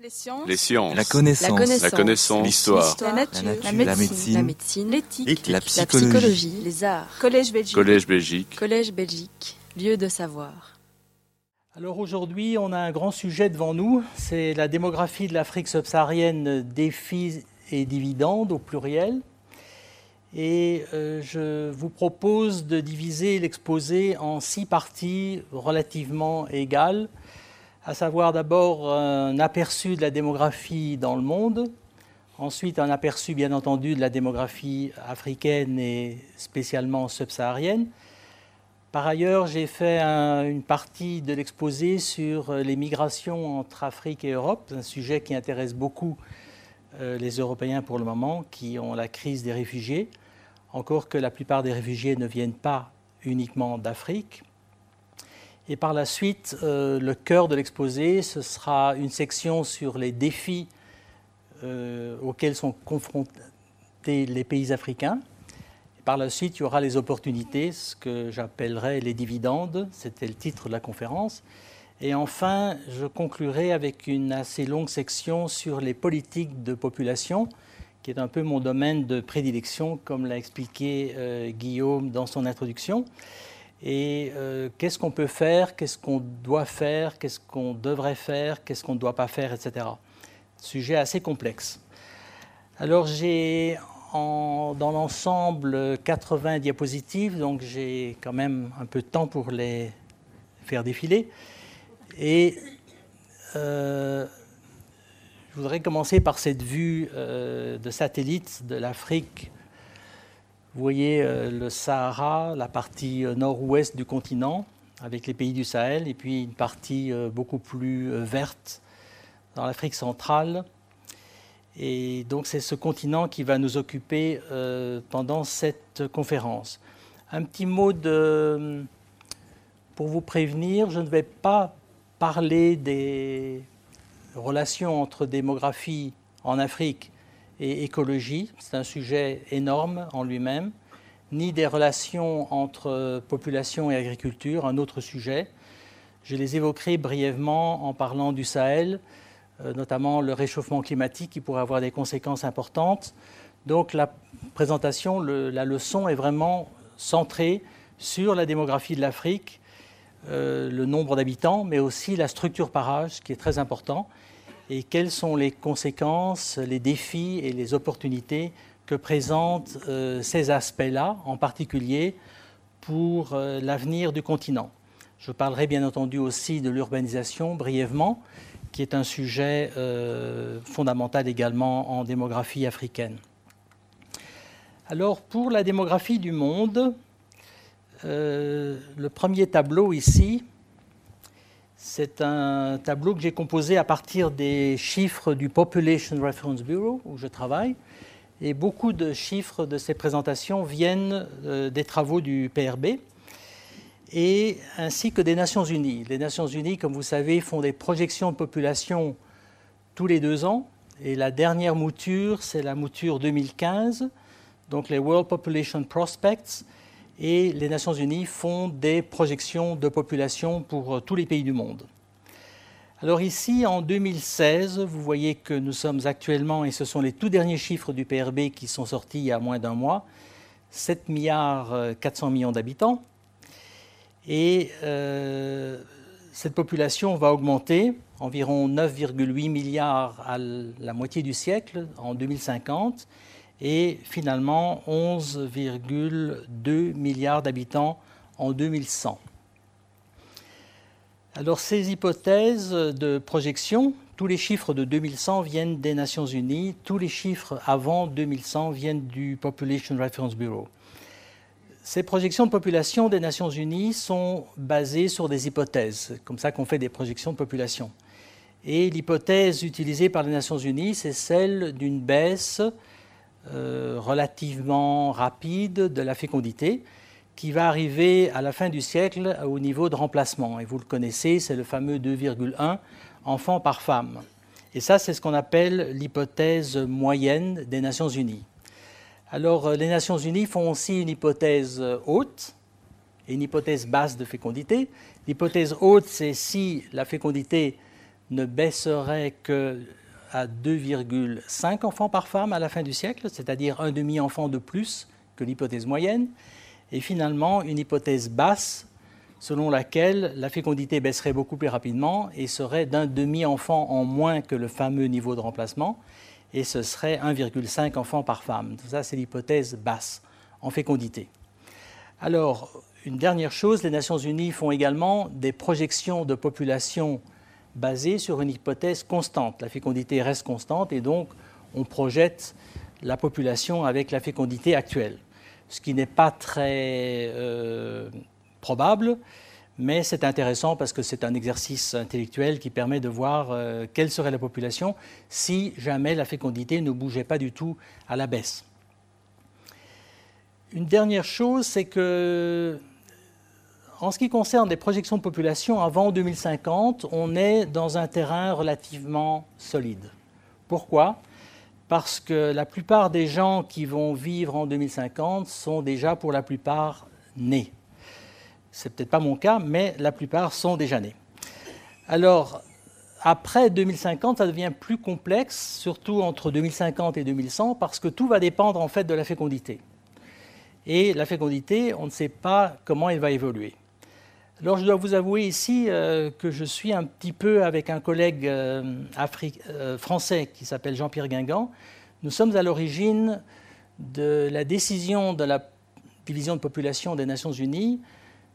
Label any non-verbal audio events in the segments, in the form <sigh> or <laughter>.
Les sciences. Les sciences. La connaissance. La connaissance. L'histoire. La nature. La nature. La médecine. La médecine. L'éthique. La La psychologie. psychologie. Les arts. Collège Belgique. Collège Belgique. Collège Belgique. Lieu de savoir. Alors aujourd'hui, on a un grand sujet devant nous, c'est la démographie de l'Afrique subsaharienne, défis et dividendes au pluriel. Et euh, je vous propose de diviser l'exposé en six parties relativement égales, à savoir d'abord un aperçu de la démographie dans le monde, ensuite un aperçu bien entendu de la démographie africaine et spécialement subsaharienne, par ailleurs, j'ai fait un- une partie de l'exposé sur euh, les migrations entre Afrique et Europe, un sujet qui intéresse beaucoup euh, les Européens pour le moment, qui ont la crise des réfugiés, encore que la plupart des réfugiés ne viennent pas uniquement d'Afrique. Et par la suite, euh, le cœur de l'exposé, ce sera une section sur les défis euh, auxquels sont confrontés les pays africains. Par la suite, il y aura les opportunités, ce que j'appellerais les dividendes, c'était le titre de la conférence. Et enfin, je conclurai avec une assez longue section sur les politiques de population, qui est un peu mon domaine de prédilection, comme l'a expliqué euh, Guillaume dans son introduction. Et euh, qu'est-ce qu'on peut faire, qu'est-ce qu'on doit faire, qu'est-ce qu'on devrait faire, qu'est-ce qu'on ne doit pas faire, etc. Sujet assez complexe. Alors j'ai dans l'ensemble 80 diapositives, donc j'ai quand même un peu de temps pour les faire défiler. Et euh, je voudrais commencer par cette vue euh, de satellite de l'Afrique. Vous voyez euh, le Sahara, la partie euh, nord-ouest du continent, avec les pays du Sahel, et puis une partie euh, beaucoup plus verte dans l'Afrique centrale. Et donc c'est ce continent qui va nous occuper pendant cette conférence. Un petit mot pour vous prévenir, je ne vais pas parler des relations entre démographie en Afrique et écologie, c'est un sujet énorme en lui-même, ni des relations entre population et agriculture, un autre sujet. Je les évoquerai brièvement en parlant du Sahel, euh, notamment le réchauffement climatique qui pourrait avoir des conséquences importantes. Donc la présentation, la leçon est vraiment centrée sur la démographie de l'Afrique, euh, le nombre d'habitants, mais aussi la structure par âge, qui est très important, et quelles sont les conséquences, les défis et les opportunités que présentent euh, ces aspects-là, en particulier pour euh, l'avenir du continent? Je parlerai bien entendu aussi de l'urbanisation brièvement, qui est un sujet euh, fondamental également en démographie africaine. Alors pour la démographie du monde, le premier tableau ici, c'est un tableau que j'ai composé à partir des chiffres du Population Reference Bureau, où je travaille. Et beaucoup de chiffres de ces présentations viennent euh, des travaux du PRB et ainsi que des Nations Unies. Les Nations Unies, comme vous savez, font des projections de population tous les deux ans. Et la dernière mouture, c'est la mouture 2015, donc les World Population Prospects. Et les Nations Unies font des projections de population pour euh, tous les pays du monde. Alors ici, en 2016, vous voyez que nous sommes actuellement, et ce sont les tout derniers chiffres du PRB qui sont sortis il y a moins d'un mois, 7 milliards euh, 400 millions d'habitants. Et euh, cette population va augmenter environ 9,8 milliards à la moitié du siècle en 2050 et finalement 11,2 milliards d'habitants en 2100. Alors ces hypothèses de projection, tous les chiffres de 2100 viennent des Nations Unies, tous les chiffres avant 2100 viennent du Population Reference Bureau. Ces projections de population des Nations Unies sont basées sur des hypothèses, comme ça qu'on fait des projections de population. Et l'hypothèse utilisée par les Nations Unies, c'est celle d'une baisse euh, relativement rapide de la fécondité qui va arriver à la fin du siècle au niveau de remplacement. Et vous le connaissez, c'est le fameux 2,1 enfants par femme. Et ça, c'est ce qu'on appelle l'hypothèse moyenne des Nations Unies. Alors, euh, les Nations Unies font aussi une hypothèse euh, haute et une hypothèse basse de fécondité. L'hypothèse haute, c'est si la fécondité ne baisserait que à 2,5 enfants par femme à la fin du siècle, c'est-à-dire un demi-enfant de plus que l'hypothèse moyenne, et finalement une hypothèse basse selon laquelle la fécondité baisserait beaucoup plus rapidement et serait d'un demi-enfant en moins que le fameux niveau de remplacement, et ce serait 1,5 enfants par femme. Ça, c'est l'hypothèse basse en fécondité. Alors, une dernière chose, les Nations Unies font également des projections de population basées sur une hypothèse constante. La fécondité reste constante et donc on projette la population avec la fécondité actuelle, ce qui n'est pas très euh, probable, mais c'est intéressant parce que c'est un exercice intellectuel qui permet de voir euh, quelle serait la population si jamais la fécondité ne bougeait pas du tout à la baisse. Une dernière chose, c'est que en ce qui concerne les projections de population avant 2050, on est dans un terrain relativement solide. Pourquoi? Parce que la plupart des gens qui vont vivre en 2050 sont déjà pour la plupart nés. C'est peut-être pas mon cas, mais la plupart sont déjà nés. Alors, après 2050, ça devient plus complexe, surtout entre 2050 et 2100, parce que tout va dépendre en fait de la fécondité. Et la fécondité, on ne sait pas comment elle va évoluer. Alors je dois vous avouer ici euh, que je suis un petit peu avec un collègue euh, euh, français qui s'appelle Jean-Pierre Guingamp. Nous sommes à l'origine de la décision de la division de population des Nations Unies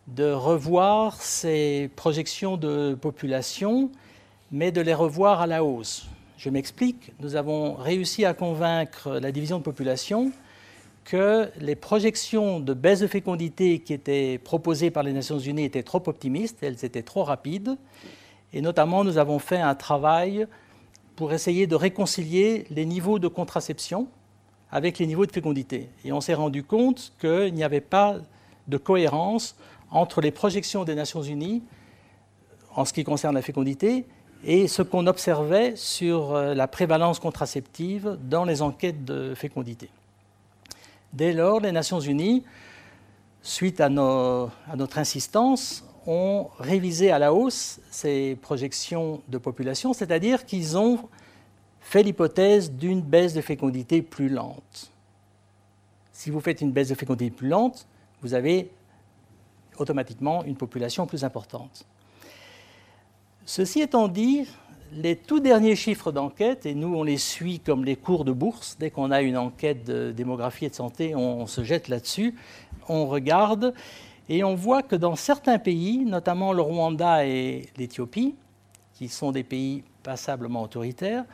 de revoir ces projections de population, mais de les revoir à la hausse. Je m'explique, nous avons réussi à convaincre la division de population que les projections de baisse de fécondité qui étaient proposées par les Nations Unies étaient trop optimistes, elles étaient trop rapides. Et notamment, nous avons fait un travail pour essayer de réconcilier les niveaux de contraception avec les niveaux de fécondité. Et on s'est rendu compte qu'il n'y avait pas de cohérence entre les projections des Nations Unies en ce qui concerne la fécondité et ce qu'on observait sur euh, la prévalence contraceptive dans les enquêtes de fécondité. Dès lors, les Nations Unies, suite à, notre insistance, ont révisé à la hausse ces projections de population, c'est-à-dire qu'ils ont fait l'hypothèse d'une baisse de fécondité plus lente. Si vous faites une baisse de fécondité plus lente, vous avez automatiquement une population plus importante. Ceci étant dit, les tout derniers chiffres d'enquête, et nous on les suit comme les cours de bourse, dès qu'on a une enquête de démographie et de santé, on, se jette là-dessus, on regarde, et on voit que dans certains pays, notamment le Rwanda et l'Éthiopie, qui sont des pays passablement autoritaires,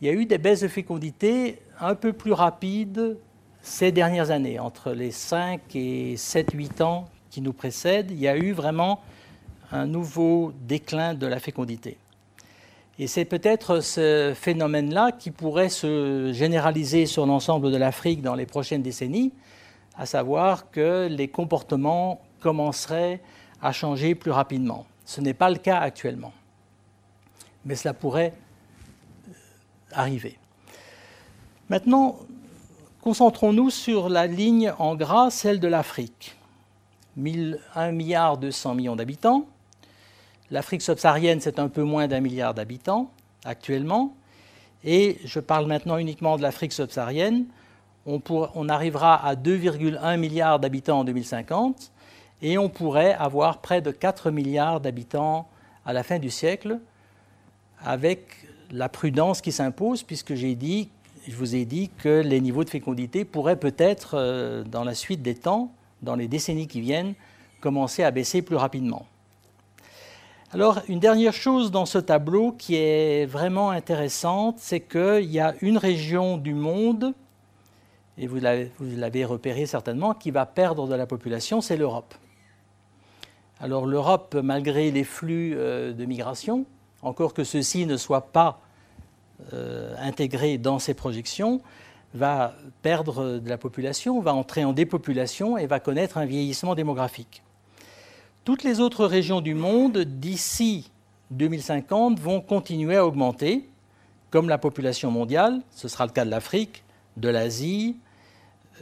il y a eu des baisses de fécondité un peu plus rapides ces dernières années, entre les 5 et 7-8 ans qui nous précèdent, il y a eu vraiment un nouveau déclin de la fécondité. Et c'est peut-être ce phénomène-là qui pourrait se généraliser sur l'ensemble de l'Afrique dans les prochaines décennies, à savoir que les comportements commenceraient à changer plus rapidement. Ce n'est pas le cas actuellement, mais cela pourrait arriver. Maintenant, concentrons-nous sur la ligne en gras, celle de l'Afrique. 1 milliard 200 millions d'habitants, L'Afrique subsaharienne, c'est un peu moins d'un milliard d'habitants actuellement. Et je parle maintenant uniquement de l'Afrique subsaharienne. On, arrivera à 2,1 milliards d'habitants en 2050 et on pourrait avoir près de 4 milliards d'habitants à la fin du siècle avec la prudence qui s'impose puisque j'ai dit, je vous ai dit que les niveaux de fécondité pourraient peut-être, euh, dans la suite des temps, dans les décennies qui viennent, commencer à baisser plus rapidement. Alors, une dernière chose dans ce tableau qui est vraiment intéressante, c'est qu'il y a une région du monde, et vous l'avez repéré certainement, qui va perdre de la population, c'est l'Europe. Alors l'Europe, malgré les flux euh, de migration, encore que ceux-ci ne soient pas euh, intégrés dans ces projections, va perdre de la population, va entrer en dépopulation et va connaître un vieillissement démographique. Toutes les autres régions du monde, d'ici 2050, vont continuer à augmenter, comme la population mondiale, ce sera le cas de l'Afrique, de l'Asie,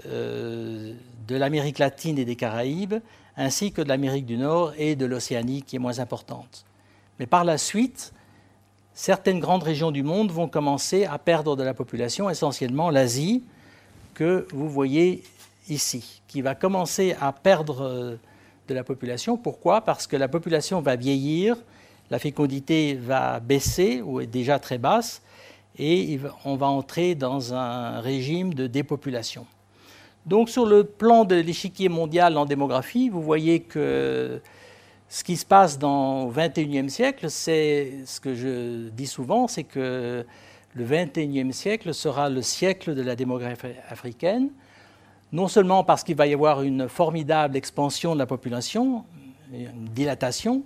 euh, de l'Amérique latine et des Caraïbes, ainsi que de l'Amérique du Nord et de l'Océanie, qui est moins importante. Mais par la suite, certaines grandes régions du monde vont commencer à perdre de la population, essentiellement l'Asie, que vous voyez ici, qui va commencer à perdre euh, de la population. Pourquoi? Parce que la population va vieillir, la fécondité va baisser, ou est déjà très basse, et on va entrer dans un régime de dépopulation. Donc sur le plan de l'échiquier mondial en démographie, vous voyez que ce qui se passe dans le XXIe siècle, c'est ce que je dis souvent, c'est que le XXIe siècle sera le siècle de la démographie africaine, non seulement parce qu'il va y avoir une formidable expansion de la population, une dilatation,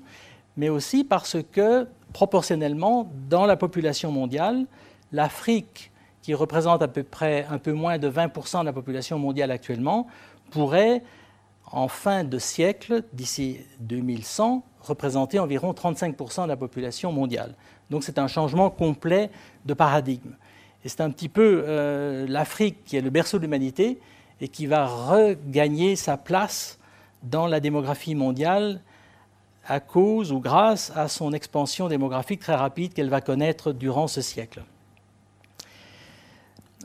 mais aussi parce que, proportionnellement, dans la population mondiale, l'Afrique, qui représente à peu près un peu moins de 20% de la population mondiale actuellement, pourrait, en fin de siècle, d'ici 2100, représenter environ 35% de la population mondiale. Donc c'est un changement complet de paradigme. Et c'est un petit peu euh, l'Afrique qui est le berceau de l'humanité et qui va regagner sa place dans la démographie mondiale à cause ou grâce à son expansion démographique très rapide qu'elle va connaître durant ce siècle.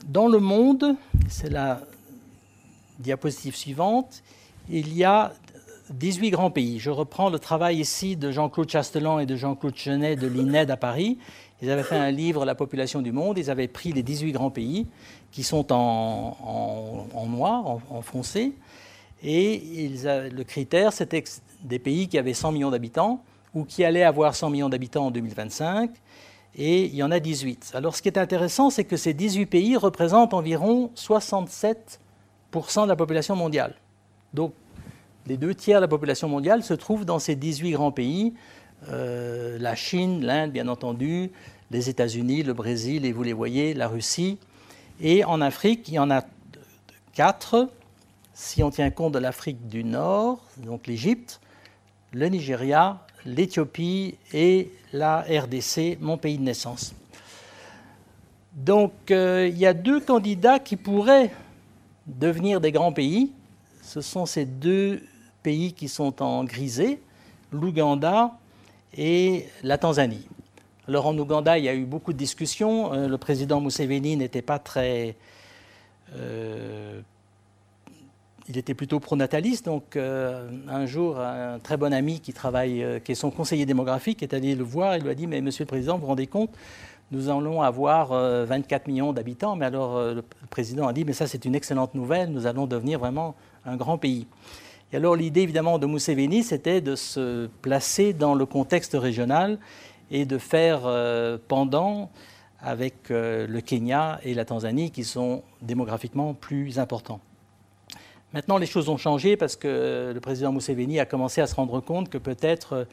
Dans le monde, c'est la diapositive suivante, il y a 18 grands pays. Je reprends le travail ici de Jean-Claude Chastelan et de Jean-Claude Chenet de l'INED à Paris. Ils avaient fait un livre, La population du monde. Ils avaient pris les 18 grands pays qui sont en, noir, en, foncé. Et le critère, c'était des pays qui avaient 100 millions d'habitants ou qui allaient avoir 100 millions d'habitants en 2025. Et il y en a 18. Alors ce qui est intéressant, c'est que ces 18 pays représentent environ 67% de la population mondiale. Donc les deux tiers de la population mondiale se trouvent dans ces 18 grands pays. Euh, la Chine, l'Inde, bien entendu, les États-Unis, le Brésil, et vous les voyez, la Russie. Et en Afrique, il y en a quatre, si on tient compte de l'Afrique du Nord, donc l'Égypte, le Nigeria, l'Éthiopie et la RDC, mon pays de naissance. Donc euh, il y a deux candidats qui pourraient devenir des grands pays. Ce sont ces deux pays qui sont en grisé, l'Ouganda et la Tanzanie. Alors en Ouganda, il y a eu beaucoup de discussions. Euh, le président Museveni n'était pas très... Euh, il était plutôt pronataliste. Donc euh, un jour, un très bon ami qui travaille, qui est son conseiller démographique, est allé le voir et lui a dit, mais monsieur le président, vous vous rendez compte, nous allons avoir 24 millions d'habitants. Mais alors le président a dit, mais ça c'est une excellente nouvelle, nous allons devenir vraiment un grand pays. Et alors l'idée évidemment de Museveni, c'était de se placer dans le contexte régional et de faire euh, pendant avec euh, le Kenya et la Tanzanie qui sont démographiquement plus importants. Maintenant, les choses ont changé parce que le président Museveni a commencé à se rendre compte que peut-être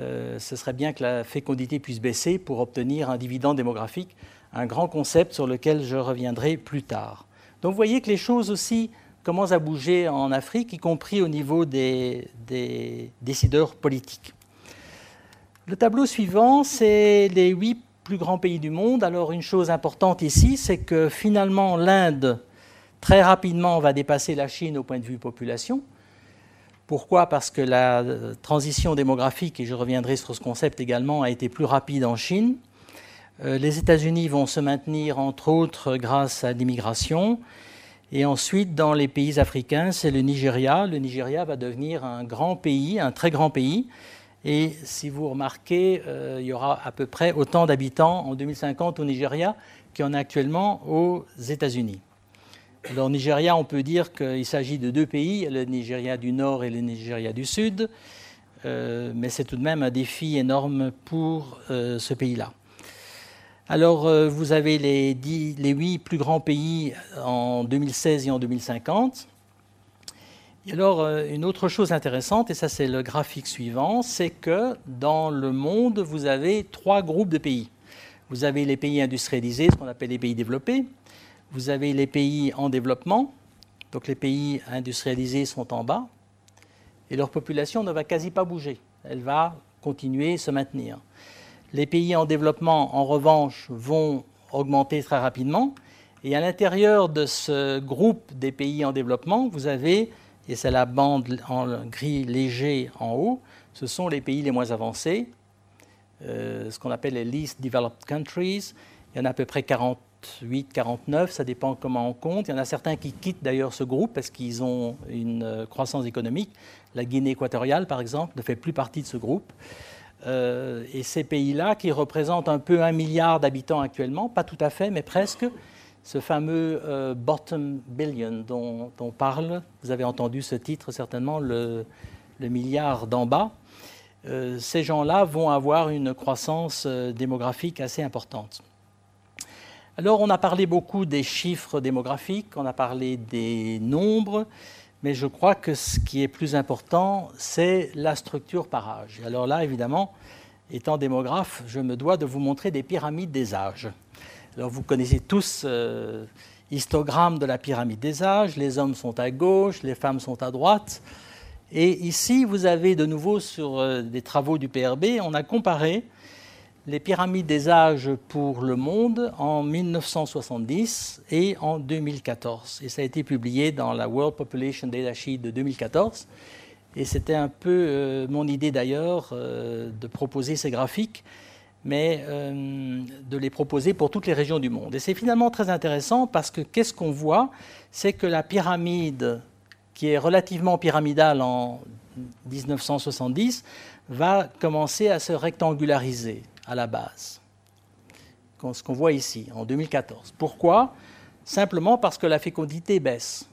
euh, ce serait bien que la fécondité puisse baisser pour obtenir un dividende démographique, un grand concept sur lequel je reviendrai plus tard. Donc vous voyez que les choses aussi commencent à bouger en Afrique, y compris au niveau des décideurs politiques. Le tableau suivant, c'est les huit plus grands pays du monde. Alors une chose importante ici, c'est que finalement l'Inde, très rapidement, va dépasser la Chine au point de vue population. Pourquoi? Parce que la transition démographique, et je reviendrai sur ce concept également, a été plus rapide en Chine. Euh, les États-Unis vont se maintenir, entre autres, grâce à l'immigration. Et ensuite, dans les pays africains, c'est le Nigeria. Le Nigeria va devenir un grand pays, un très grand pays, et si vous remarquez, euh, il y aura à peu près autant d'habitants en 2050 au Nigeria qu'il y en a actuellement aux États-Unis. Alors, Nigeria, on peut dire qu'il s'agit de deux pays, le Nigeria du Nord et le Nigeria du Sud, euh, mais c'est tout de même un défi énorme pour euh, ce pays-là. Alors, vous avez les huit plus grands pays en 2016 et en 2050. Et alors, euh, une autre chose intéressante, et ça c'est le graphique suivant, c'est que dans le monde, vous avez trois groupes de pays. Vous avez les pays industrialisés, ce qu'on appelle les pays développés. Vous avez les pays en développement, donc les pays industrialisés sont en bas, et leur population ne va quasi pas bouger. Elle va continuer à se maintenir. Les pays en développement, en revanche, vont augmenter très rapidement. Et à l'intérieur de ce groupe des pays en développement, vous avez et c'est la bande en gris léger en haut, ce sont les pays les moins avancés, ce qu'on appelle les least developed countries. Il y en a à peu près 48, 49, ça dépend comment on compte. Il y en a certains qui quittent d'ailleurs ce groupe parce qu'ils ont une croissance économique. La Guinée équatoriale, par exemple, ne fait plus partie de ce groupe. et ces pays-là, qui représentent un peu un milliard d'habitants actuellement, pas tout à fait, mais presque, ce fameux euh, bottom billion dont, on parle. Vous avez entendu ce titre certainement, le, milliard d'en bas. Euh, ces gens-là vont avoir une croissance euh, démographique assez importante. Alors on a parlé beaucoup des chiffres démographiques, on a parlé des nombres, mais je crois que ce qui est plus important, c'est la structure par âge. Alors là, évidemment, étant démographe, je me dois de vous montrer des pyramides des âges. Alors vous connaissez tous euh, histogramme de la pyramide des âges, les hommes sont à gauche, les femmes sont à droite. Et ici, vous avez de nouveau sur euh, des travaux du PRB, on a comparé les pyramides des âges pour le monde en 1970 et en 2014. Et ça a été publié dans la World Population Data Sheet de 2014. Et c'était un peu euh, mon idée d'ailleurs euh, de proposer ces graphiques mais euh, de les proposer pour toutes les régions du monde. Et c'est finalement très intéressant parce que qu'est-ce qu'on voit? C'est que la pyramide, qui est relativement pyramidale en 1970, va commencer à se rectangulariser à la base. Ce qu'on voit ici, en 2014. Pourquoi? Simplement parce que la fécondité baisse.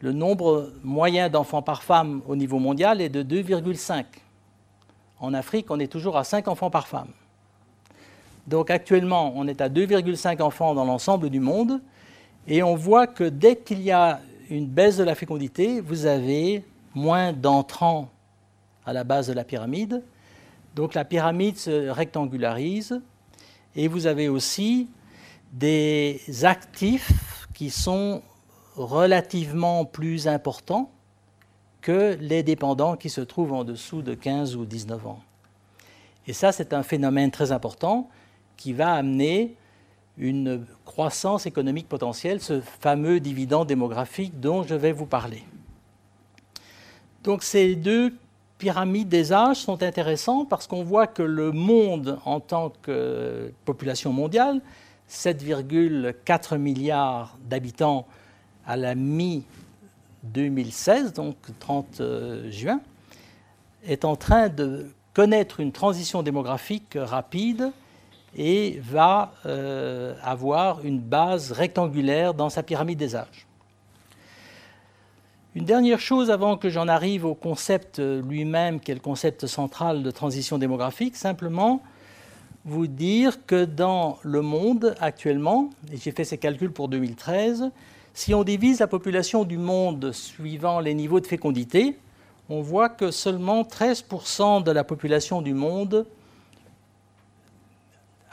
Le nombre moyen d'enfants par femme au niveau mondial est de 2,5 en Afrique, on est toujours à 5 enfants par femme. Donc actuellement, on est à 2,5 enfants dans l'ensemble du monde. Et on voit que dès qu'il y a une baisse de la fécondité, vous avez moins d'entrants à la base de la pyramide. Donc la pyramide se rectangularise. Et vous avez aussi des actifs qui sont relativement plus importants que les dépendants qui se trouvent en dessous de 15 ou 19 ans. Et ça, c'est un phénomène très important qui va amener une croissance économique potentielle, ce fameux dividende démographique dont je vais vous parler. Donc ces deux pyramides des âges sont intéressants parce qu'on voit que le monde en tant que population mondiale, 7,4 milliards d'habitants à la mi 2016, donc 30 euh, juin, est en train de connaître une transition démographique rapide et va euh, avoir une base rectangulaire dans sa pyramide des âges. Une dernière chose avant que j'en arrive au concept lui-même, qui est le concept central de transition démographique, simplement vous dire que dans le monde actuellement, et j'ai fait ces calculs pour 2013, si on divise la population du monde suivant les niveaux de fécondité, on voit que seulement 13% de la population du monde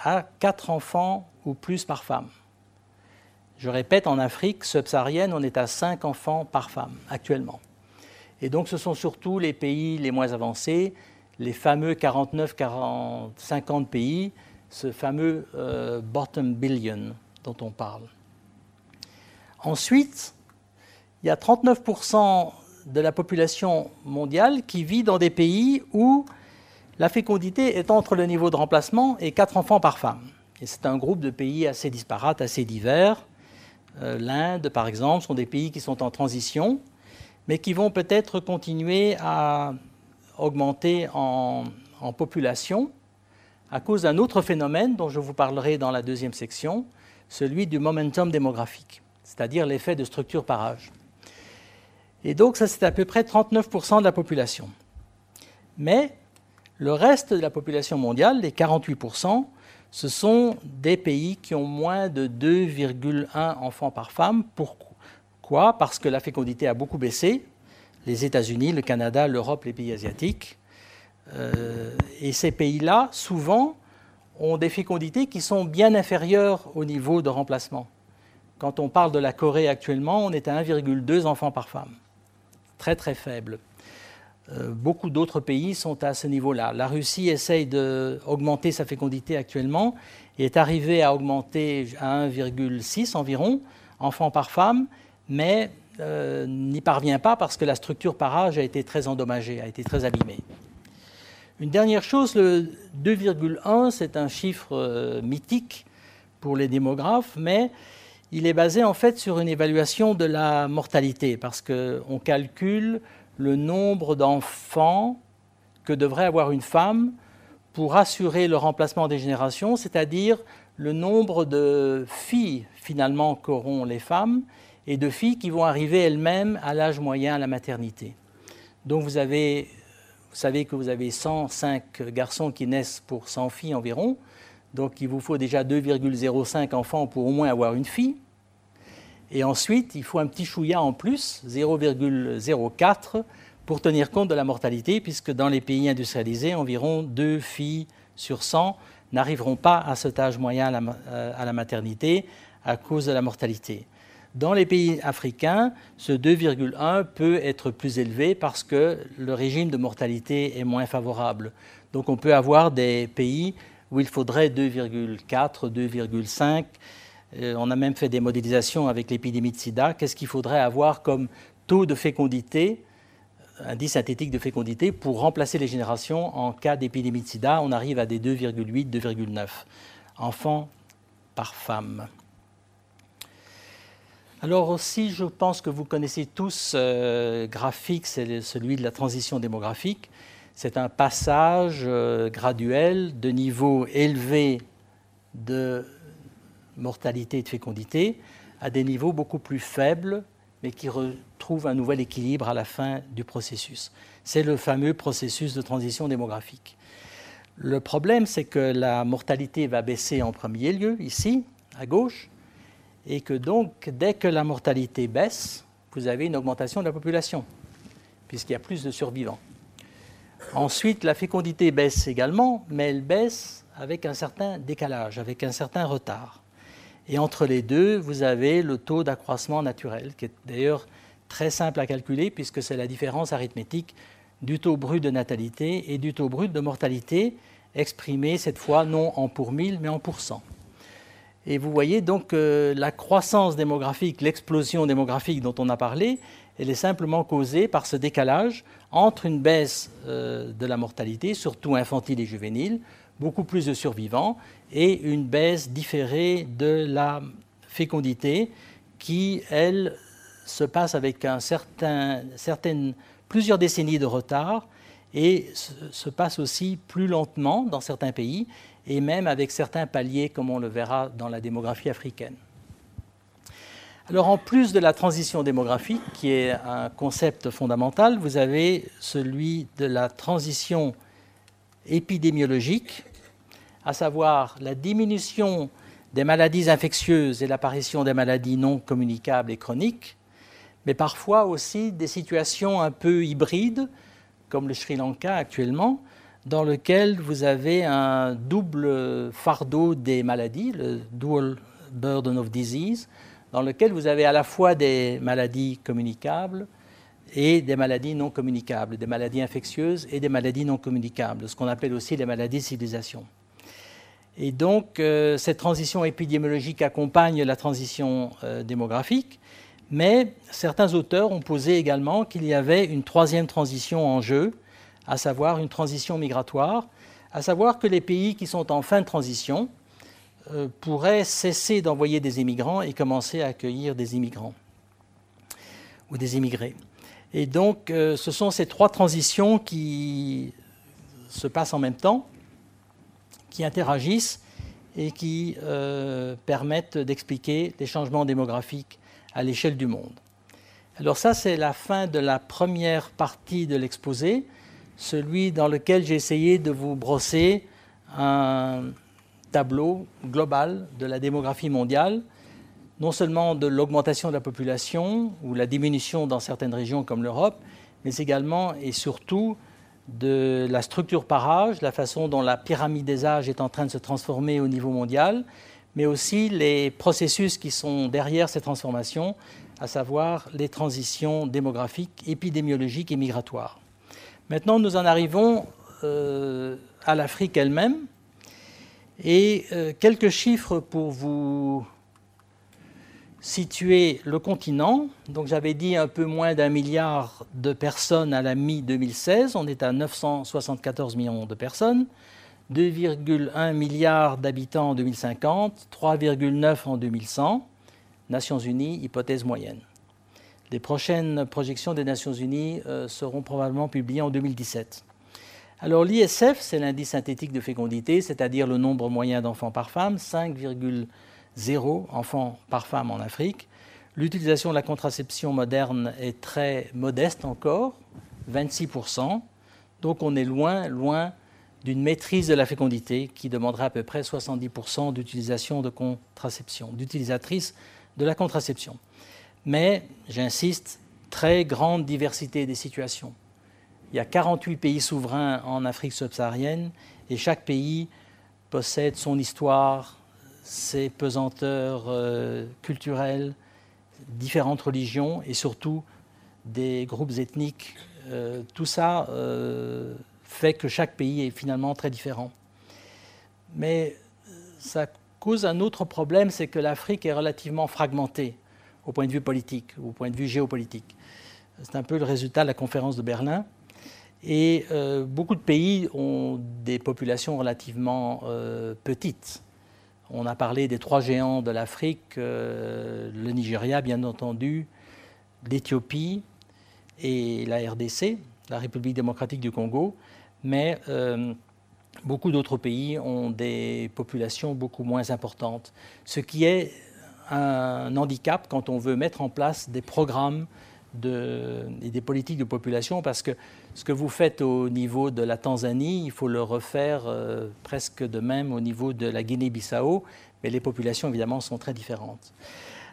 a 4 enfants ou plus par femme. Je répète, en Afrique subsaharienne, on est à 5 enfants par femme actuellement. Et donc ce sont surtout les pays les moins avancés, les fameux 49, 40, 50 pays, ce fameux euh, bottom billion dont on parle. Ensuite, il y a 39% de la population mondiale qui vit dans des pays où la fécondité est entre le niveau de remplacement et 4 enfants par femme. Et c'est un groupe de pays assez disparates, assez divers. Euh, L'Inde, par exemple, sont des pays qui sont en transition, mais qui vont peut-être continuer à augmenter en population à cause d'un autre phénomène dont je vous parlerai dans la deuxième section, celui du momentum démographique c'est-à-dire l'effet de structure par âge. Et donc ça, c'est à peu près 39% de la population. Mais le reste de la population mondiale, les 48%, ce sont des pays qui ont moins de 2,1 enfants par femme. Pourquoi? Parce que la fécondité a beaucoup baissé. Les États-Unis, le Canada, l'Europe, les pays asiatiques. Euh, et ces pays-là, souvent, ont des fécondités qui sont bien inférieures au niveau de remplacement. Quand on parle de la Corée actuellement, on est à 1,2 enfants par femme. Très très faible. Euh, beaucoup d'autres pays sont à ce niveau-là. La Russie essaye d'augmenter sa fécondité actuellement et est arrivée à augmenter à 1,6 environ enfants par femme, mais euh, n'y parvient pas parce que la structure par âge a été très endommagée, a été très abîmée. Une dernière chose, le 2,1, c'est un chiffre euh, mythique pour les démographes, mais il est basé en fait sur une évaluation de la mortalité, parce qu'on calcule le nombre d'enfants que devrait avoir une femme pour assurer le remplacement des générations, c'est-à-dire le nombre de filles finalement qu'auront les femmes et de filles qui vont arriver elles-mêmes à l'âge moyen à la maternité. Donc vous, avez, vous savez que vous avez 105 garçons qui naissent pour 100 filles environ, donc il vous faut déjà 2,05 enfants pour au moins avoir une fille. Et ensuite, il faut un petit chouïa en plus, 0,04, pour tenir compte de la mortalité, puisque dans les pays industrialisés, environ 2 filles sur 100 n'arriveront pas à cet âge moyen euh, à la, maternité à cause de la mortalité. Dans les pays africains, ce 2,1 peut être plus élevé parce que le régime de mortalité est moins favorable. Donc on peut avoir des pays où il faudrait 2,4, 2,5. Euh, on a même fait des modélisations avec l'épidémie de sida. Qu'est-ce qu'il faudrait avoir comme taux de fécondité indice synthétique de fécondité pour remplacer les générations en cas d'épidémie de sida? On arrive à des 2,8, 2,9 enfants par femme. Alors aussi, je pense que vous connaissez tous euh, graphique, c'est celui de la transition démographique. C'est un passage euh, graduel de niveau élevé de mortalité et de fécondité à des niveaux beaucoup plus faibles mais qui retrouve un nouvel équilibre à la fin du processus. C'est le fameux processus de transition démographique. Le problème, c'est que la mortalité va baisser en premier lieu, ici, à gauche, et que donc, dès que la mortalité baisse, vous avez une augmentation de la population, puisqu'il y a plus de survivants. Ensuite, la fécondité baisse également, mais elle baisse avec un certain décalage, avec un certain retard. Et entre les deux, vous avez le taux d'accroissement naturel, qui est d'ailleurs très simple à calculer, puisque c'est la différence arithmétique du taux brut de natalité et du taux brut de mortalité, exprimé cette fois non en pour mille, mais en pourcent. Et vous voyez donc que la croissance démographique, l'explosion démographique dont on a parlé, elle est simplement causée par ce décalage entre une baisse euh, de la mortalité, surtout infantile et juvénile, beaucoup plus de survivants et une baisse différée de la fécondité qui, elle, se passe avec plusieurs décennies de retard et se passe aussi plus lentement dans certains pays et même avec certains paliers comme on le verra dans la démographie africaine. Alors en plus de la transition démographique, qui est un concept fondamental, vous avez celui de la transition épidémiologique, à savoir la diminution des maladies infectieuses et l'apparition des maladies non communicables et chroniques, mais parfois aussi des situations un peu hybrides, comme le Sri Lanka actuellement, dans lequel vous avez un double fardeau des maladies, le dual burden of disease, dans lequel vous avez à la fois des maladies communicables, et des maladies non communicables, des maladies infectieuses et des maladies non communicables, ce qu'on appelle aussi les maladies civilisation. Et donc, euh, cette transition épidémiologique accompagne la transition euh, démographique, mais certains auteurs ont posé également qu'il y avait une troisième transition en jeu, à savoir une transition migratoire, à savoir que les pays qui sont en fin de transition euh, pourraient cesser d'envoyer des immigrants et commencer à accueillir des immigrants ou des immigrés. Et donc, euh, ce sont ces trois transitions qui se passent en même temps, qui interagissent et qui euh, permettent d'expliquer les changements démographiques à l'échelle du monde. Alors ça, c'est la fin de la première partie de l'exposé, celui dans lequel j'ai essayé de vous brosser un tableau global de la démographie mondiale non seulement de l'augmentation de la population ou la diminution dans certaines régions comme l'Europe, mais également et surtout de la structure par âge, la façon dont la pyramide des âges est en train de se transformer au niveau mondial, mais aussi les processus qui sont derrière ces transformations, à savoir les transitions démographiques, épidémiologiques et migratoires. Maintenant, nous en arrivons euh, à l'Afrique elle-même et euh, quelques chiffres pour vous situer le continent. Donc j'avais dit un peu moins d'un milliard de personnes à la mi-2016. On est à 974 millions de personnes. 2,1 milliards d'habitants en 2050, 3,9 en 2100. Nations Unies, hypothèse moyenne. Les prochaines projections des Nations Unies euh, seront probablement publiées en 2017. Alors l'ISF, c'est l'indice synthétique de fécondité, c'est-à-dire le nombre moyen d'enfants par femme, 5,0 enfants par femme en Afrique. L'utilisation de la contraception moderne est très modeste encore, 26%. Donc on est loin, loin d'une maîtrise de la fécondité qui demanderait à peu près 70% d'utilisation de contraception, d'utilisatrices de la contraception. Mais, j'insiste, très grande diversité des situations. Il y a 48 pays souverains en Afrique subsaharienne et chaque pays possède son histoire, ses pesanteurs euh, culturelles, différentes religions et surtout des groupes ethniques. Euh, tout ça euh, fait que chaque pays est finalement très différent. Mais ça cause un autre problème, c'est que l'Afrique est relativement fragmentée au point de vue politique, au point de vue géopolitique. C'est un peu le résultat de la conférence de Berlin. Et euh, beaucoup de pays ont des populations relativement euh, petites. On a parlé des trois géants de l'Afrique, euh, le Nigeria bien entendu, l'Éthiopie et la RDC, la République démocratique du Congo mais beaucoup d'autres pays ont des populations beaucoup moins importantes, ce qui est un handicap quand on veut mettre en place des programmes et des politiques de population, parce que ce que vous faites au niveau de la Tanzanie, il faut le refaire euh, presque de même au niveau de la Guinée-Bissau, mais les populations évidemment sont très différentes.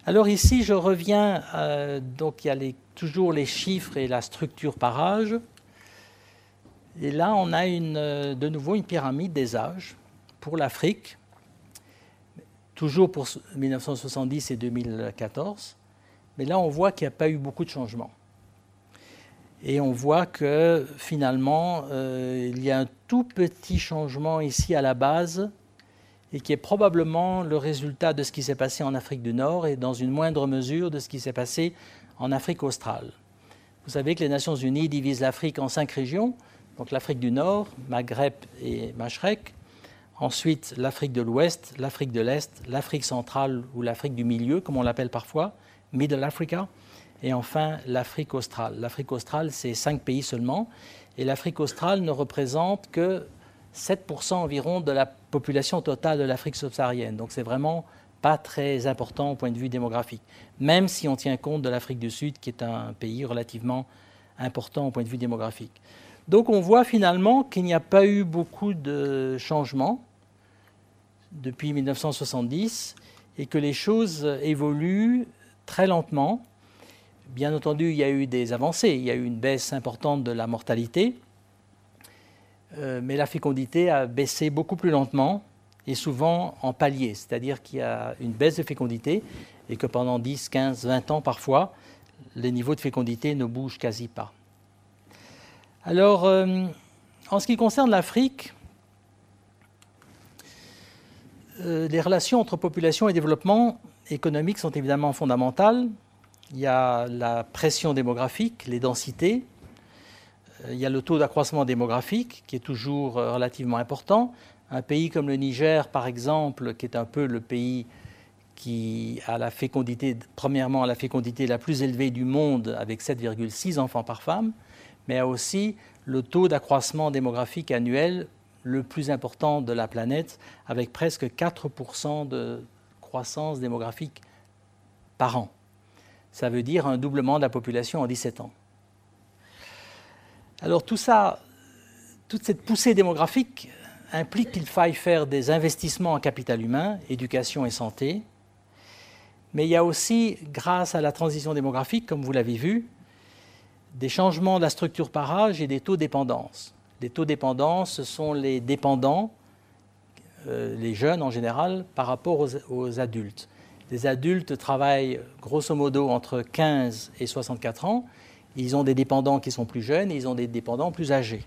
Alors ici, je reviens, euh, donc il y a toujours les chiffres et la structure par âge. Et là, on a une, euh, de nouveau une pyramide des âges pour l'Afrique, toujours pour 1970 et 2014. Mais là, on voit qu'il n'y a pas eu beaucoup de changements. Et on voit que finalement, euh, il y a un tout petit changement ici à la base, et qui est probablement le résultat de ce qui s'est passé en Afrique du Nord et dans une moindre mesure de ce qui s'est passé en Afrique australe. Vous savez que les Nations Unies divisent l'Afrique en cinq régions donc l'Afrique du Nord, Maghreb et Machrek, ensuite l'Afrique de l'Ouest, l'Afrique de l'Est, l'Afrique centrale ou l'Afrique du milieu, comme on l'appelle parfois, Middle Africa, et enfin l'Afrique australe. L'Afrique australe, c'est cinq pays seulement, et l'Afrique australe ne représente que 7% environ de la population totale de l'Afrique subsaharienne. Donc c'est vraiment pas très important au point de vue démographique, même si on tient compte de l'Afrique du Sud, qui est un pays relativement important au point de vue démographique. Donc on voit finalement qu'il n'y a pas eu beaucoup de changements depuis 1970 et que les choses évoluent très lentement. Bien entendu, il y a eu des avancées, il y a eu une baisse importante de la mortalité, euh, mais la fécondité a baissé beaucoup plus lentement et souvent en palier, c'est-à-dire qu'il y a une baisse de fécondité et que pendant 10, 15, 20 ans parfois, les niveaux de fécondité ne bougent quasi pas. Alors, euh, en ce qui concerne l'Afrique, euh, les relations entre population et développement économique sont évidemment fondamentales. Il y a la pression démographique, les densités. Euh, il y a le taux d'accroissement démographique qui est toujours relativement important. Un pays comme le Niger, par exemple, qui est un peu le pays qui a la fécondité, premièrement, la fécondité la plus élevée du monde, avec 7,6 enfants par femme, mais a aussi le taux d'accroissement démographique annuel le plus important de la planète, avec presque 4% de croissance démographique par an. Ça veut dire un doublement de la population en 17 ans. Alors tout ça, toute cette poussée démographique implique qu'il faille faire des investissements en capital humain, éducation et santé. Mais il y a aussi, grâce à la transition démographique, comme vous l'avez vu, des changements de la structure par âge et des taux dépendance. Les taux dépendance, ce sont les dépendants, euh, les jeunes en général, par rapport aux, adultes. Les adultes travaillent grosso modo entre 15 et 64 ans. Ils ont des dépendants qui sont plus jeunes et ils ont des dépendants plus âgés.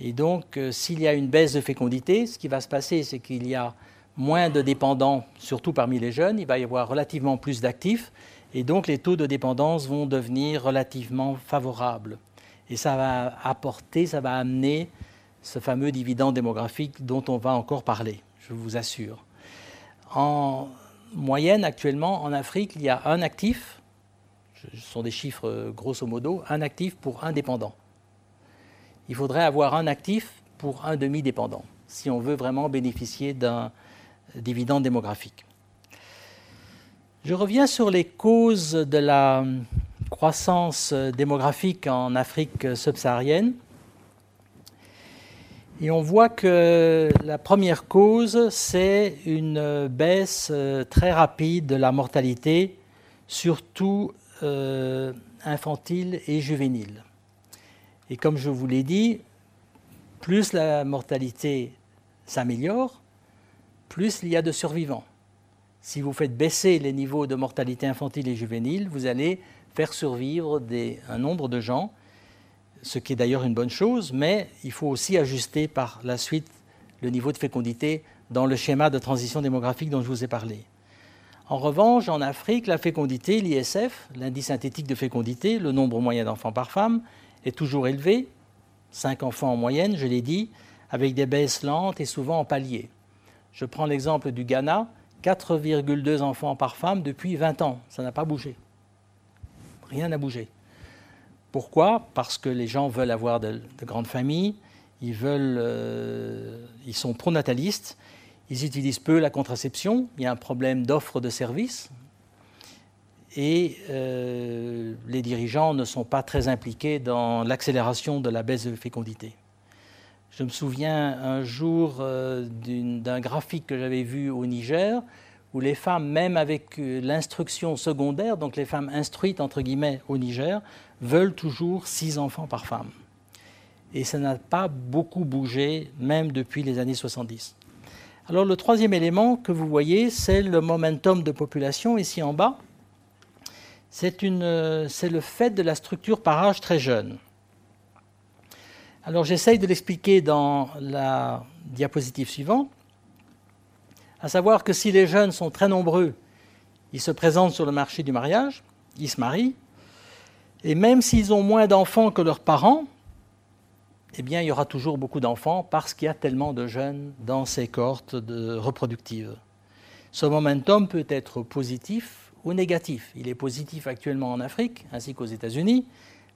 Et donc, euh, s'il y a une baisse de fécondité, ce qui va se passer, c'est qu'il y a moins de dépendants, surtout parmi les jeunes, il va y avoir relativement plus d'actifs, et donc les taux de dépendance vont devenir relativement favorables. Et ça va apporter, ça va amener ce fameux dividende démographique dont on va encore parler, je vous assure. En moyenne, actuellement, en Afrique, il y a un actif, ce sont des chiffres grosso modo, un actif pour un dépendant. Il faudrait avoir un actif pour un demi-dépendant, si on veut vraiment bénéficier d'un dividende démographique. Je reviens sur les causes de la croissance démographique en Afrique subsaharienne. Et on voit que la première cause, c'est une baisse euh, très rapide de la mortalité, surtout euh, infantile et juvénile. Et comme je vous l'ai dit, plus la mortalité s'améliore, plus il y a de survivants. Si vous faites baisser les niveaux de mortalité infantile et juvénile, vous allez faire survivre un nombre de gens, ce qui est d'ailleurs une bonne chose, mais il faut aussi ajuster par la suite le niveau de fécondité dans le schéma de transition démographique dont je vous ai parlé. En revanche, en Afrique, la fécondité, l'ISF, l'indice synthétique de fécondité, le nombre moyen d'enfants par femme, est toujours élevé, 5 enfants en moyenne, je l'ai dit, avec des baisses lentes et souvent en palier. Je prends l'exemple du Ghana, 4,2 enfants par femme depuis 20 ans, ça n'a pas bougé. Rien n'a bougé. Pourquoi? Parce que les gens veulent avoir de, grandes familles, ils, veulent, euh, ils sont pronatalistes, ils utilisent peu la contraception, il y a un problème d'offre de services, et euh, les dirigeants ne sont pas très impliqués dans l'accélération de la baisse de fécondité. Je me souviens un jour euh, d'un graphique que j'avais vu au Niger où les femmes, même avec euh, l'instruction secondaire, donc les femmes instruites entre guillemets au Niger, veulent toujours six enfants par femme. Et ça n'a pas beaucoup bougé, même depuis les années 70. Alors le troisième élément que vous voyez, c'est le momentum de population ici en bas c'est le fait de la structure par âge très jeune. Alors j'essaye de l'expliquer dans la diapositive suivante, à savoir que si les jeunes sont très nombreux, ils se présentent sur le marché du mariage, ils se marient, et même s'ils ont moins d'enfants que leurs parents, eh bien il y aura toujours beaucoup d'enfants parce qu'il y a tellement de jeunes dans ces cohortes reproductives. Ce momentum peut être positif ou négatif. Il est positif actuellement en Afrique ainsi qu'aux États-Unis,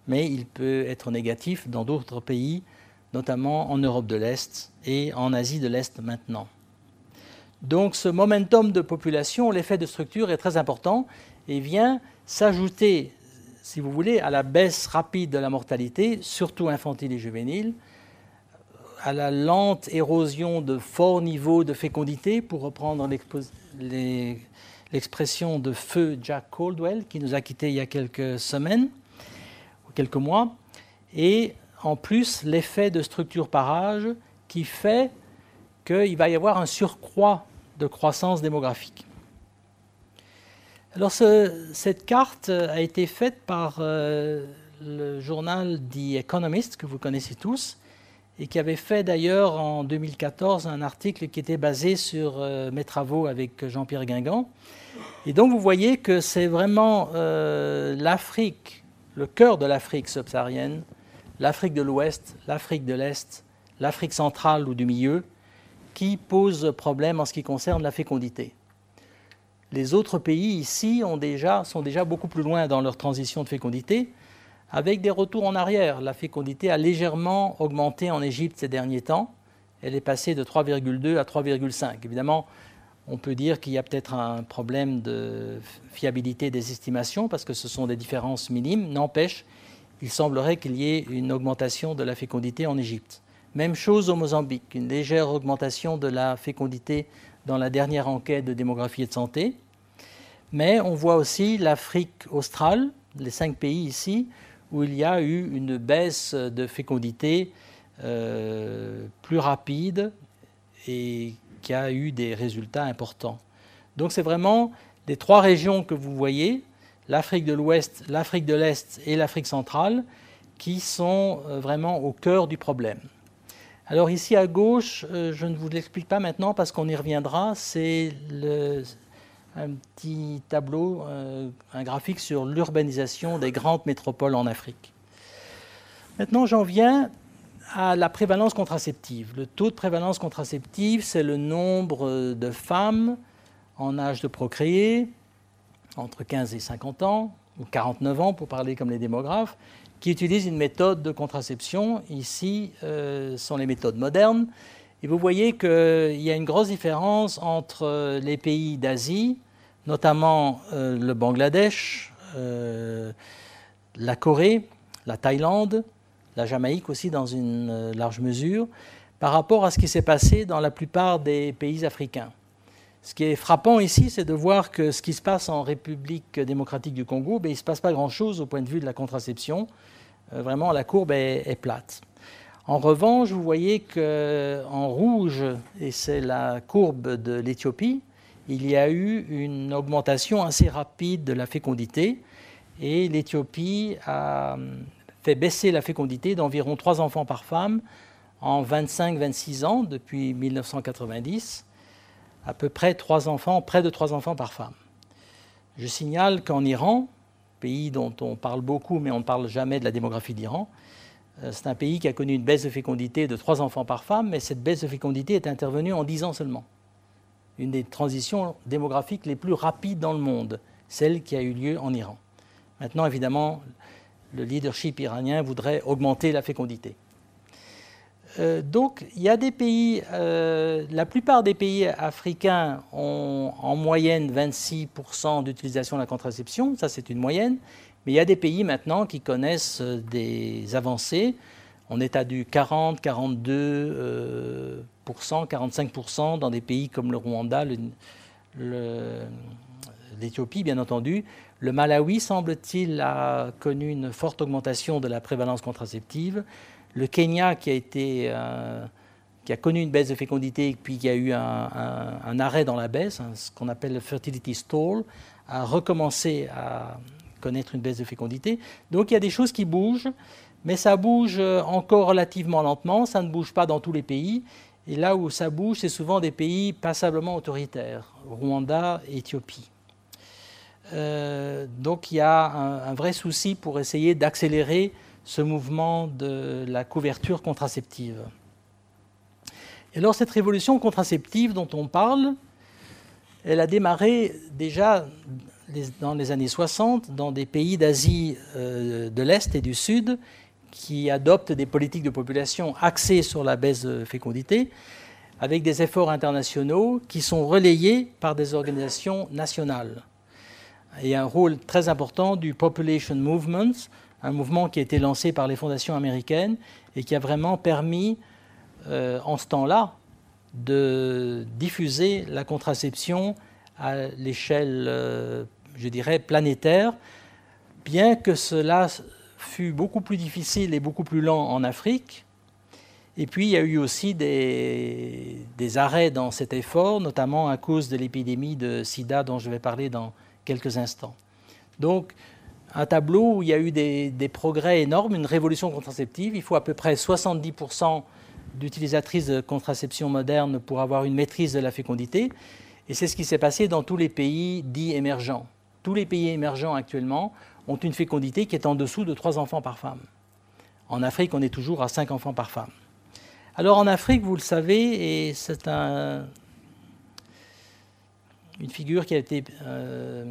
mais il peut être négatif dans d'autres pays, notamment en Europe de l'Est et en Asie de l'Est maintenant. Donc ce momentum de population, l'effet de structure est très important et vient s'ajouter, si vous voulez, à la baisse rapide de la mortalité, surtout infantile et juvénile, à la lente érosion de forts niveaux de fécondité, pour reprendre l'expression de feu Jack Caldwell, qui nous a quittés il y a quelques semaines, ou quelques mois, et en plus l'effet de structure par âge qui fait qu'il va y avoir un surcroît de croissance démographique. Alors cette carte a été faite par euh, le journal The Economist, que vous connaissez tous, et qui avait fait d'ailleurs en 2014 un article qui était basé sur euh, mes travaux avec Jean-Pierre Guingamp. Et donc vous voyez que c'est vraiment euh, l'Afrique, le cœur de l'Afrique subsaharienne, l'Afrique de l'Ouest, l'Afrique de l'Est, l'Afrique centrale ou du milieu, qui pose problème en ce qui concerne la fécondité. Les autres pays ici sont déjà beaucoup plus loin dans leur transition de fécondité avec des retours en arrière. La fécondité a légèrement augmenté en Égypte ces derniers temps. Elle est passée de 3,2 à 3,5. Évidemment, on peut dire qu'il y a peut-être un problème de fiabilité des estimations parce que ce sont des différences minimes. N'empêche, il semblerait qu'il y ait une augmentation de la fécondité en Égypte. Même chose au Mozambique, une légère augmentation de la fécondité dans la dernière enquête de démographie et de santé. Mais on voit aussi l'Afrique australe, les cinq pays ici, où il y a eu une baisse de fécondité euh, plus rapide et qui a eu des résultats importants. Donc c'est vraiment les trois régions que vous voyez, l'Afrique de l'Ouest, l'Afrique de l'Est et l'Afrique centrale, qui sont euh, vraiment au cœur du problème. Alors ici à gauche, euh, je ne vous l'explique pas maintenant parce qu'on y reviendra, c'est un petit tableau, euh, un graphique sur l'urbanisation des grandes métropoles en Afrique. Maintenant, j'en viens à la prévalence contraceptive. Le taux de prévalence contraceptive, c'est le nombre de femmes en âge de procréer, entre 15 et 50 ans, ou 49 ans pour parler comme les démographes, qui utilisent une méthode de contraception. Ici euh, sont les méthodes modernes. Et vous voyez qu'il y a une grosse différence entre les pays d'Asie, notamment euh, le Bangladesh, euh, la Corée, la Thaïlande, la Jamaïque aussi dans une large mesure, par rapport à ce qui s'est passé dans la plupart des pays africains. Ce qui est frappant ici, c'est de voir que ce qui se passe en République démocratique du Congo, ben, il ne se passe pas grand-chose au point de vue de la contraception. Euh, vraiment, la courbe est, plate. En revanche, vous voyez qu'en rouge, et c'est la courbe de l'Éthiopie, il y a eu une augmentation assez rapide de la fécondité. Et l'Éthiopie a fait baisser la fécondité d'environ 3 enfants par femme en 25-26 ans depuis 1990 à peu près trois enfants, près de trois enfants par femme. Je signale qu'en Iran, pays dont on parle beaucoup mais on ne parle jamais de la démographie d'Iran, euh, c'est un pays qui a connu une baisse de fécondité de trois enfants par femme, mais cette baisse de fécondité est intervenue en dix ans seulement. Une des transitions démographiques les plus rapides dans le monde, celle qui a eu lieu en Iran. Maintenant, évidemment, le leadership iranien voudrait augmenter la fécondité. Euh, donc, il y a des pays, euh, la plupart des pays africains ont en moyenne 26% d'utilisation de la contraception, ça c'est une moyenne, mais il y a des pays maintenant qui connaissent euh, des avancées. On est à du 40, 42%, 45% dans des pays comme le Rwanda, l'Éthiopie bien entendu. Le Malawi, semble-t-il, a connu une forte augmentation de la prévalence contraceptive. Le Kenya, qui a, été, euh, qui a connu une baisse de fécondité, puis qui a eu un, arrêt dans la baisse, hein, ce qu'on appelle le fertility stall, a recommencé à connaître une baisse de fécondité. Donc il y a des choses qui bougent, mais ça bouge encore relativement lentement, ça ne bouge pas dans tous les pays. Et là où ça bouge, c'est souvent des pays passablement autoritaires, Rwanda, Éthiopie. Euh, donc il y a un, vrai souci pour essayer d'accélérer ce mouvement de la couverture contraceptive. Et alors cette révolution contraceptive dont on parle, elle a démarré déjà dans les années 60 dans des pays d'Asie euh, de l'Est et du Sud qui adoptent des politiques de population axées sur la baisse de fécondité, avec des efforts internationaux qui sont relayés par des organisations nationales. A un rôle très important du Population Movement, un mouvement qui a été lancé par les fondations américaines et qui a vraiment permis, euh, en ce temps-là, de diffuser la contraception à l'échelle, euh, je dirais, planétaire, bien que cela fut beaucoup plus difficile et beaucoup plus lent en Afrique. Et puis, il y a eu aussi des, des arrêts dans cet effort, notamment à cause de l'épidémie de sida dont je vais parler dans quelques instants. Donc, un tableau où il y a eu des, progrès énormes, une révolution contraceptive. Il faut à peu près 70% d'utilisatrices de contraception moderne pour avoir une maîtrise de la fécondité. Et c'est ce qui s'est passé dans tous les pays dits émergents. Tous les pays émergents actuellement ont une fécondité qui est en dessous de 3 enfants par femme. En Afrique, on est toujours à 5 enfants par femme. Alors en Afrique, vous le savez, et c'est un, une figure qui a été euh,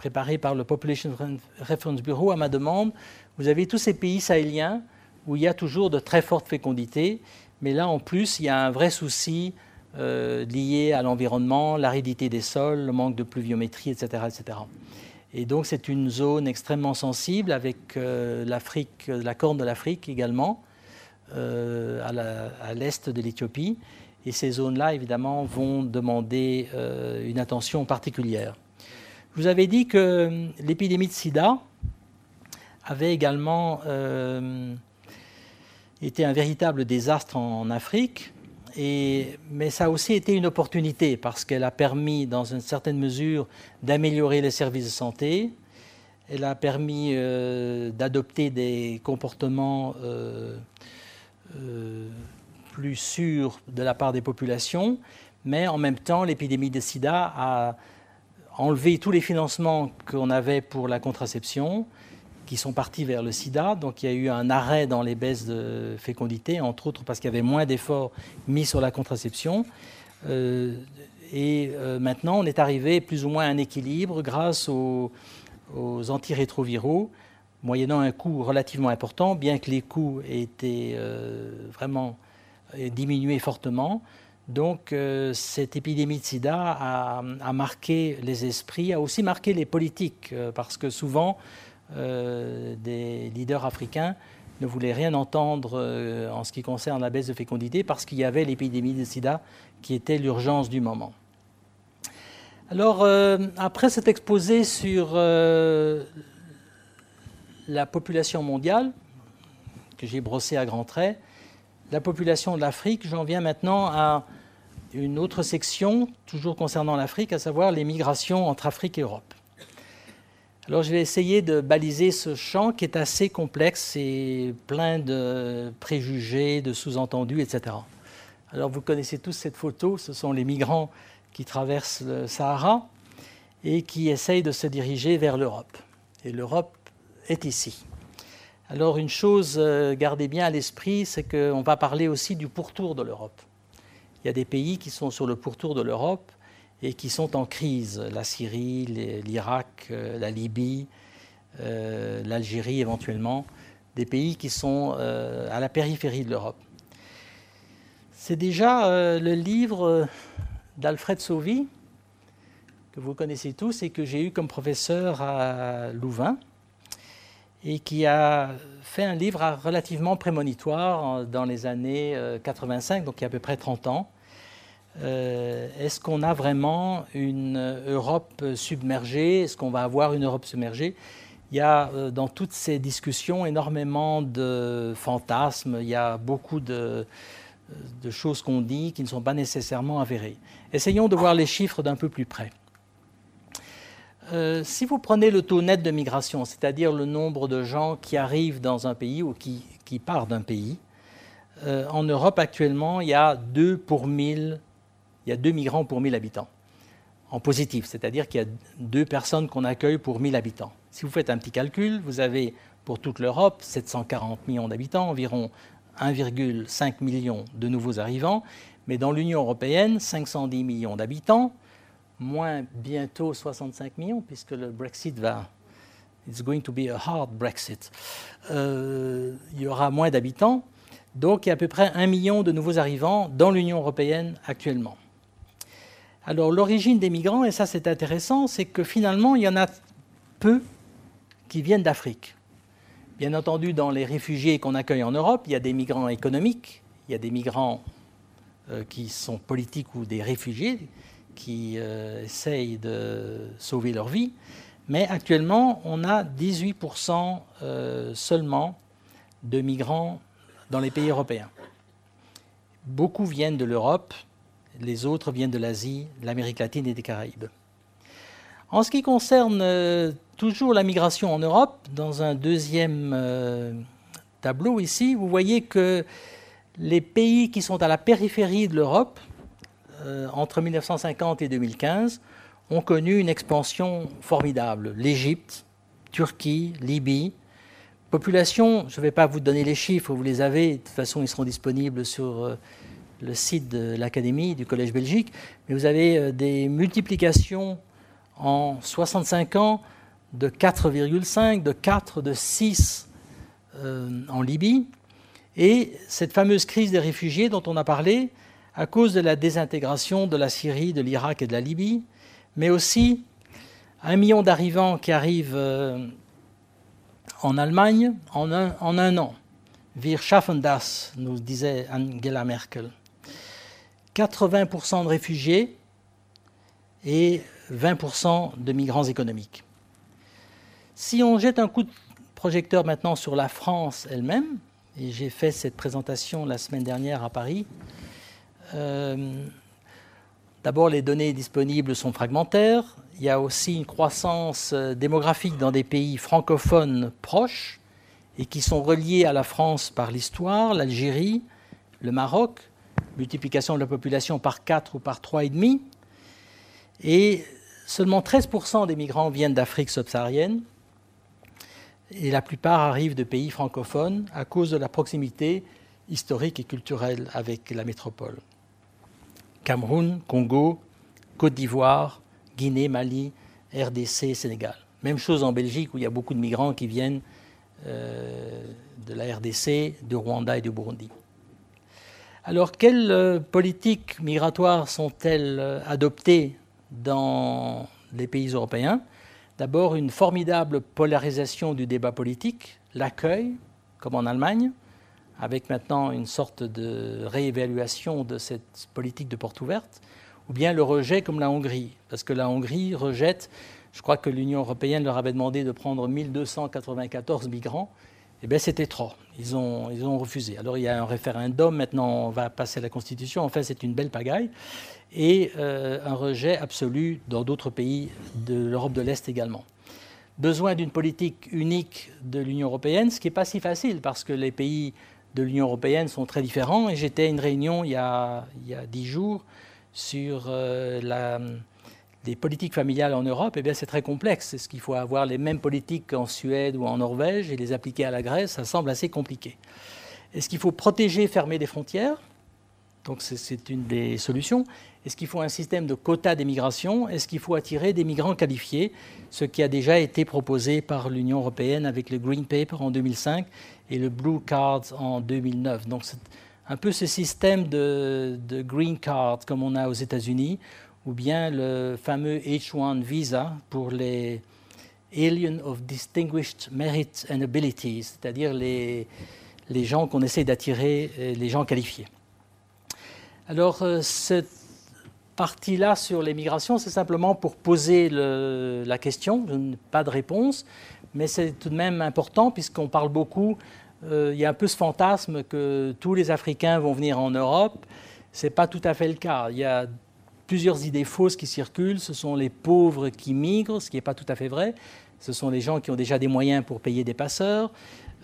préparé par le Population Reference Bureau à ma demande, vous avez tous ces pays sahéliens où il y a toujours de très fortes fécondités, mais là en plus il y a un vrai souci euh, lié à l'environnement, l'aridité des sols, le manque de pluviométrie, etc. etc. Et donc c'est une zone extrêmement sensible avec euh, l'Afrique, la corne de l'Afrique également, euh, à l'est de l'Éthiopie. Et ces zones-là, évidemment, vont demander une attention particulière. Je vous avais dit que euh, l'épidémie de sida avait également euh, été un véritable désastre en, Afrique, mais ça a aussi été une opportunité parce qu'elle a permis, dans une certaine mesure, d'améliorer les services de santé. Elle a permis euh, d'adopter des comportements plus sûr de la part des populations, mais en même temps, l'épidémie de sida a enlevé tous les financements qu'on avait pour la contraception, qui sont partis vers le sida. Donc il y a eu un arrêt dans les baisses de fécondité, entre autres parce qu'il y avait moins d'efforts mis sur la contraception. Euh, et euh, maintenant, on est arrivé plus ou moins à un équilibre grâce aux, antirétroviraux, moyennant un coût relativement important, bien que les coûts aient été euh, vraiment diminués fortement. Donc cette épidémie de sida a, marqué les esprits, a aussi marqué les politiques, parce que souvent, euh, des leaders africains ne voulaient rien entendre euh, en ce qui concerne la baisse de fécondité parce qu'il y avait l'épidémie de sida qui était l'urgence du moment. Alors, euh, après cet exposé sur la population mondiale, que j'ai brossé à grands traits, la population de l'Afrique, j'en viens maintenant à une autre section, toujours concernant l'Afrique, à savoir les migrations entre Afrique et Europe. Alors je vais essayer de baliser ce champ qui est assez complexe et plein de préjugés, de sous-entendus, etc. Alors vous connaissez tous cette photo, ce sont les migrants qui traversent le Sahara et qui essayent de se diriger vers l'Europe. Et l'Europe est ici. Alors une chose, euh, gardez bien à l'esprit, c'est qu'on va parler aussi du pourtour de l'Europe. Il y a des pays qui sont sur le pourtour de l'Europe et qui sont en crise. La Syrie, l'Irak, euh, la Libye, euh, l'Algérie éventuellement, des pays qui sont euh, à la périphérie de l'Europe. C'est déjà le livre d'Alfred Sauvy, que vous connaissez tous et que j'ai eu comme professeur à Louvain, et qui a fait un livre relativement prémonitoire dans les années 85, donc il y a à peu près 30 ans, euh, est-ce qu'on a vraiment une Europe submergée? Est-ce qu'on va avoir une Europe submergée? Il y a euh, dans toutes ces discussions énormément de fantasmes, il y a beaucoup de, choses qu'on dit qui ne sont pas nécessairement avérées. Essayons de voir les chiffres d'un peu plus près. Euh, si vous prenez le taux net de migration, c'est-à-dire le nombre de gens qui arrivent dans un pays ou qui, partent d'un pays, en Europe actuellement, il y a 2 pour 1000 il y a deux migrants pour 1000 habitants, en positif, c'est-à-dire qu'il y a deux personnes qu'on accueille pour 1000 habitants. Si vous faites un petit calcul, vous avez pour toute l'Europe 740 millions d'habitants, environ 1,5 million de nouveaux arrivants, mais dans l'Union européenne, 510 millions d'habitants, moins bientôt 65 millions, puisque le Brexit va. It's going to be a hard Brexit. Euh, il y aura moins d'habitants, donc il y a à peu près un million de nouveaux arrivants dans l'Union européenne actuellement. Alors l'origine des migrants, et ça c'est intéressant, c'est que finalement il y en a peu qui viennent d'Afrique. Bien entendu, dans les réfugiés qu'on accueille en Europe, il y a des migrants économiques, il y a des migrants euh, qui sont politiques ou des réfugiés qui euh, essayent de sauver leur vie. Mais actuellement, on a 18% euh, seulement de migrants dans les pays européens. Beaucoup viennent de l'Europe, les autres viennent de l'Asie, de l'Amérique latine et des Caraïbes. En ce qui concerne euh, toujours la migration en Europe, dans un deuxième tableau ici, vous voyez que les pays qui sont à la périphérie de l'Europe, euh, entre 1950 et 2015, ont connu une expansion formidable. L'Égypte, Turquie, Libye. Population, je ne vais pas vous donner les chiffres, vous les avez, de toute façon ils seront disponibles sur le site de l'Académie du Collège Belgique, mais vous avez euh, des multiplications en 65 ans de 4,5, de 4, de 6 euh, en Libye. Et cette fameuse crise des réfugiés dont on a parlé, à cause de la désintégration de la Syrie, de l'Irak et de la Libye, mais aussi un million d'arrivants qui arrivent euh, en Allemagne en un, en un an. Wir schaffen das, nous disait Angela Merkel. 80% de réfugiés et 20% de migrants économiques. Si on jette un coup de projecteur maintenant sur la France elle-même, et j'ai fait cette présentation la semaine dernière à Paris, d'abord les données disponibles sont fragmentaires, il y a aussi une croissance euh, démographique dans des pays francophones proches et qui sont reliés à la France par l'histoire, l'Algérie, le Maroc, multiplication de la population par 4 ou par 3,5. Et seulement 13% des migrants viennent d'Afrique subsaharienne. Et la plupart arrivent de pays francophones à cause de la proximité historique et culturelle avec la métropole. Cameroun, Congo, Côte d'Ivoire, Guinée, Mali, RDC, Sénégal. Même chose en Belgique où il y a beaucoup de migrants qui viennent euh, de la RDC, de Rwanda et du Burundi. Alors, quelles euh, politiques migratoires sont-elles euh, adoptées dans les pays européens? D'abord, une formidable polarisation du débat politique, l'accueil, comme en Allemagne, avec maintenant une sorte de réévaluation de cette politique de porte ouverte, ou bien le rejet comme la Hongrie, parce que la Hongrie rejette, je crois que l'Union européenne leur avait demandé de prendre 1294 migrants, eh bien c'était trop. Ils ont, ils ont refusé. Alors il y a un référendum, maintenant on va passer à la Constitution, en fait c'est une belle pagaille et euh, un rejet absolu dans d'autres pays de l'Europe de l'Est également. Besoin d'une politique unique de l'Union européenne, ce qui n'est pas si facile parce que les pays de l'Union européenne sont très différents. Et j'étais à une réunion il y a, dix jours sur euh, les politiques familiales en Europe. Eh bien, c'est très complexe. Est-ce qu'il faut avoir les mêmes politiques qu'en Suède ou en Norvège et les appliquer à la Grèce? Ça semble assez compliqué. Est-ce qu'il faut protéger, fermer des frontières? Donc c'est une des solutions. Est-ce qu'il faut un système de quotas d'émigration Est-ce qu'il faut attirer des migrants qualifiés? Ce qui a déjà été proposé par l'Union européenne avec le Green Paper en 2005 et le Blue Card en 2009. Donc c'est un peu ce système de, Green Card comme on a aux États-Unis, ou bien le fameux H1 visa pour les Aliens of Distinguished Merit and Abilities, c'est-à-dire les, les gens qu'on essaie d'attirer, euh, les gens qualifiés. Alors, euh, cette partie-là sur les migrations, c'est simplement pour poser la question. Pas de réponse, mais c'est tout de même important puisqu'on parle beaucoup. Euh, il y a un peu ce fantasme que tous les Africains vont venir en Europe. Ce n'est pas tout à fait le cas. Il y a plusieurs idées fausses qui circulent. Ce sont les pauvres qui migrent, ce qui n'est pas tout à fait vrai. Ce sont les gens qui ont déjà des moyens pour payer des passeurs.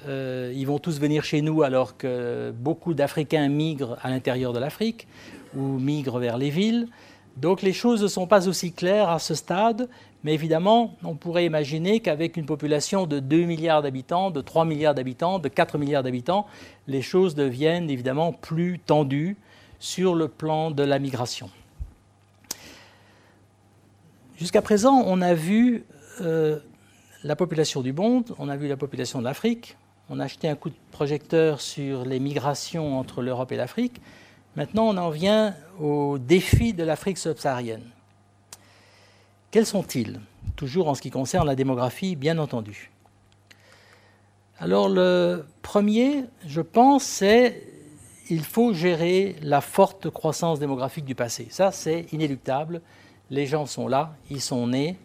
Euh, ils vont tous venir chez nous alors que beaucoup d'Africains migrent à l'intérieur de l'Afrique ou migrent vers les villes. Donc les choses ne sont pas aussi claires à ce stade, mais évidemment, on pourrait imaginer qu'avec une population de 2 milliards d'habitants, de 3 milliards d'habitants, de 4 milliards d'habitants, les choses deviennent évidemment plus tendues sur le plan de la migration. Jusqu'à présent, on a vu euh, la population du monde, on a vu la population de l'Afrique, on a acheté un coup de projecteur sur les migrations entre l'Europe et l'Afrique. Maintenant, on en vient aux défis de l'Afrique subsaharienne. Quels sont-ils? Toujours en ce qui concerne la démographie, bien entendu. Alors le premier, je pense, c'est il faut gérer la forte croissance démographique du passé. Ça, c'est inéluctable. Les gens sont là, ils sont nés,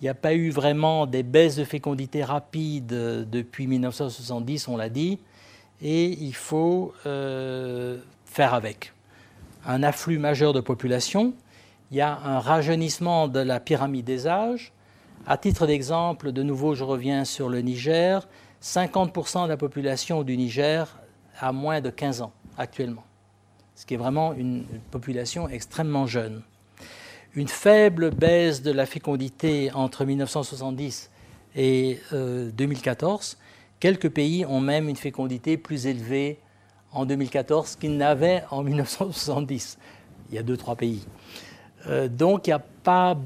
il n'y a pas eu vraiment des baisses de fécondité rapides depuis 1970, on l'a dit, et il faut euh, faire avec. Un afflux majeur de population, il y a un rajeunissement de la pyramide des âges. À titre d'exemple, de nouveau, je reviens sur le Niger, 50% de la population du Niger a moins de 15 ans actuellement, ce qui est vraiment une population extrêmement jeune une faible baisse de la fécondité entre 1970 et 2014. Euh, Quelques pays ont même une fécondité plus élevée en 2014 qu'ils n'avaient en 1970. Il y a deux, trois pays. Euh, donc il n'y a pas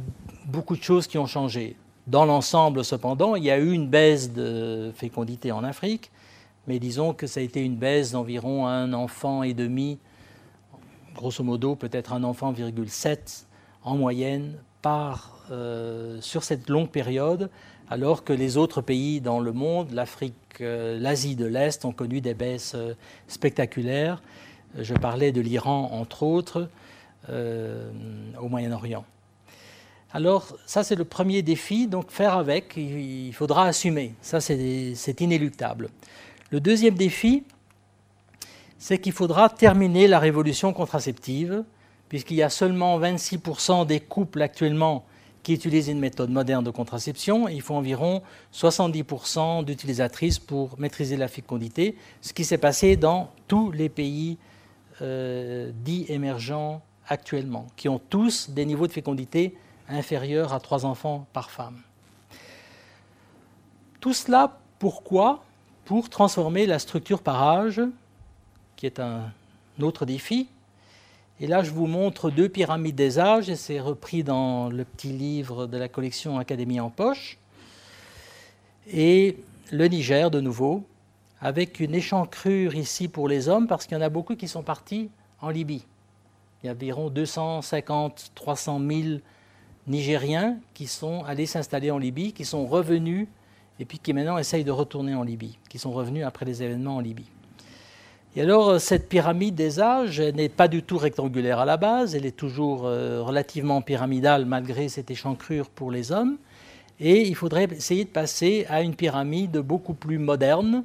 beaucoup de choses qui ont changé. Dans l'ensemble, cependant, il y a eu une baisse de fécondité en Afrique, mais disons que ça a été une baisse d'environ un enfant et demi, grosso modo peut-être un enfant, virgule 7 en moyenne par, euh, sur cette longue période, alors que les autres pays dans le monde, l'Afrique, euh, l'Asie de l'Est, ont connu des baisses spectaculaires. Je parlais de l'Iran, entre autres, au Moyen-Orient. Alors, ça, c'est le premier défi. Donc, faire avec, il faudra assumer. Ça, c'est inéluctable. Le deuxième défi, c'est qu'il faudra terminer la révolution contraceptive puisqu'il y a seulement 26% des couples actuellement qui utilisent une méthode moderne de contraception. Il faut environ 70% d'utilisatrices pour maîtriser la fécondité, ce qui s'est passé dans tous les pays dits émergents actuellement, qui ont tous des niveaux de fécondité inférieurs à 3 enfants par femme. Tout cela, pourquoi? Pour transformer la structure par âge, qui est un autre défi. Et là, je vous montre deux pyramides des âges, et c'est repris dans le petit livre de la collection Académie en poche. Et le Niger, de nouveau, avec une échancrure ici pour les hommes, parce qu'il y en a beaucoup qui sont partis en Libye. Il y a environ 250, 300 000 Nigériens qui sont allés s'installer en Libye, qui sont revenus et puis qui maintenant essayent de retourner en Libye, qui sont revenus après les événements en Libye. Et alors, cette pyramide des âges n'est pas du tout rectangulaire à la base, elle est toujours euh, relativement pyramidale malgré cette échancrure pour les hommes. Et il faudrait essayer de passer à une pyramide beaucoup plus moderne.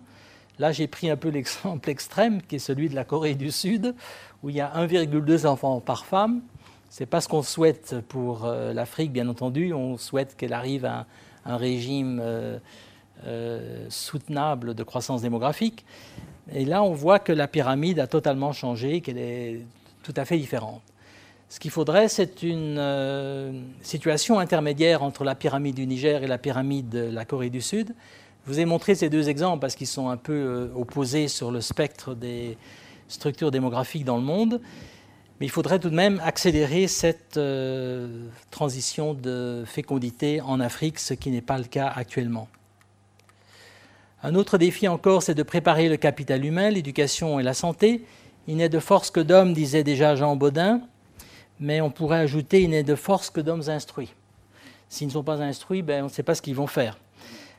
Là, j'ai pris un peu l'exemple <laughs> extrême, qui est celui de la Corée du Sud, où il y a 1,2 enfants par femme. Ce n'est pas ce qu'on souhaite pour euh, l'Afrique, bien entendu. On souhaite qu'elle arrive à un, régime euh, euh, soutenable de croissance démographique. Et là, on voit que la pyramide a totalement changé, qu'elle est tout à fait différente. Ce qu'il faudrait, c'est une situation intermédiaire entre la pyramide du Niger et la pyramide de la Corée du Sud. Je vous ai montré ces deux exemples parce qu'ils sont un peu opposés sur le spectre des, structure démographique dans le monde. Mais il faudrait tout de même accélérer cette euh, transition de fécondité en Afrique, ce qui n'est pas le cas actuellement. Un autre défi encore, c'est de préparer le capital humain, l'éducation et la santé. Il n'est de force que d'hommes, disait déjà Jean Baudin, mais on pourrait ajouter il n'est de force que d'hommes instruits. S'ils ne sont pas instruits, ben, on ne sait pas ce qu'ils vont faire.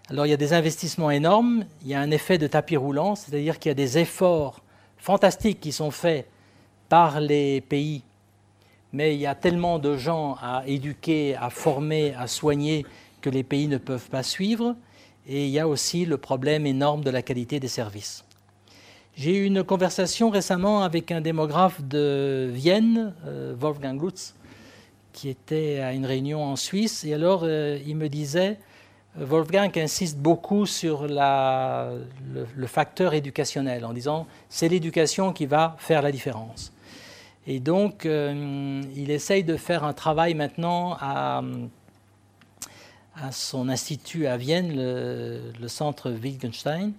Alors il y a des investissements énormes, il y a un effet de tapis roulant, c'est-à-dire qu'il y a des efforts fantastiques qui sont faits par les pays, mais il y a tellement de gens à éduquer, à former, à soigner que les pays ne peuvent pas suivre. Et il y a aussi le problème énorme de la qualité des services. J'ai eu une conversation récemment avec un démographe de Vienne, euh, Wolfgang Lutz, qui était à une réunion en Suisse. Et alors, euh, il me disait, Wolfgang insiste beaucoup sur le, facteur éducationnel en disant c'est l'éducation qui va faire la différence. Et donc, euh, il essaye de faire un travail maintenant à, son institut à Vienne, le, centre Wittgenstein,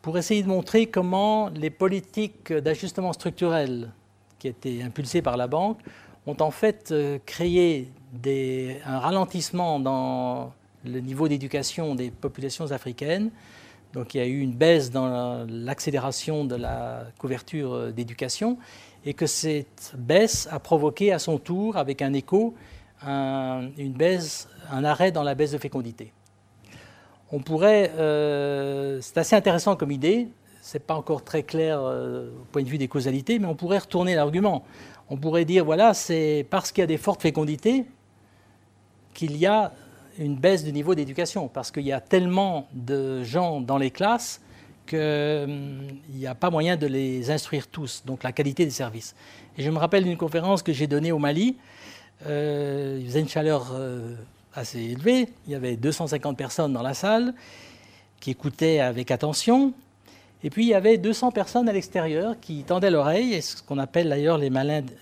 pour essayer de montrer comment les politiques d'ajustement structurel qui étaient impulsées par la banque ont en fait euh, créé un ralentissement dans le niveau d'éducation des populations africaines. Donc il y a eu une baisse dans l'accélération de la couverture euh, d'éducation et que cette baisse a provoqué à son tour, avec un écho, un, une baisse, un arrêt dans la baisse de fécondité. On pourrait, euh, c'est assez intéressant comme idée, c'est pas encore très clair euh, au point de vue des causalités, mais on pourrait retourner l'argument. On pourrait dire voilà, c'est parce qu'il y a des fortes fécondités qu'il y a une baisse du niveau d'éducation, parce qu'il y a tellement de gens dans les classes qu'il n'y a pas moyen de les instruire tous, donc la qualité des services. Et je me rappelle d'une conférence que j'ai donnée au Mali, euh, il faisait une chaleur euh, assez élevée, il y avait 250 personnes dans la salle qui écoutaient avec attention, et puis il y avait 200 personnes à l'extérieur qui tendaient l'oreille, ce qu'on appelle d'ailleurs les,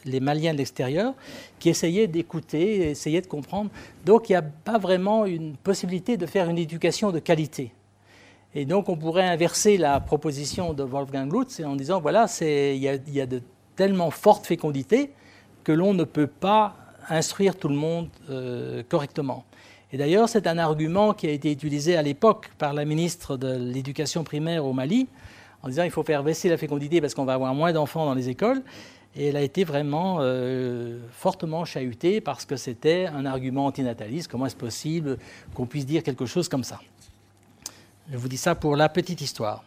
les, Maliens de l'extérieur, qui essayaient d'écouter, essayaient de comprendre. Donc il n'y a pas vraiment une possibilité de faire une éducation de qualité. Et donc on pourrait inverser la proposition de Wolfgang Lutz en disant voilà, il y, a de tellement forte fécondité que l'on ne peut pas instruire tout le monde euh, correctement. Et d'ailleurs, c'est un argument qui a été utilisé à l'époque par la ministre de l'Éducation primaire au Mali, en disant il faut faire baisser la fécondité parce qu'on va avoir moins d'enfants dans les écoles. Et elle a été vraiment euh, fortement chahutée parce que c'était un argument antinataliste. Comment est-ce possible qu'on puisse dire quelque chose comme ça? Je vous dis ça pour la petite histoire.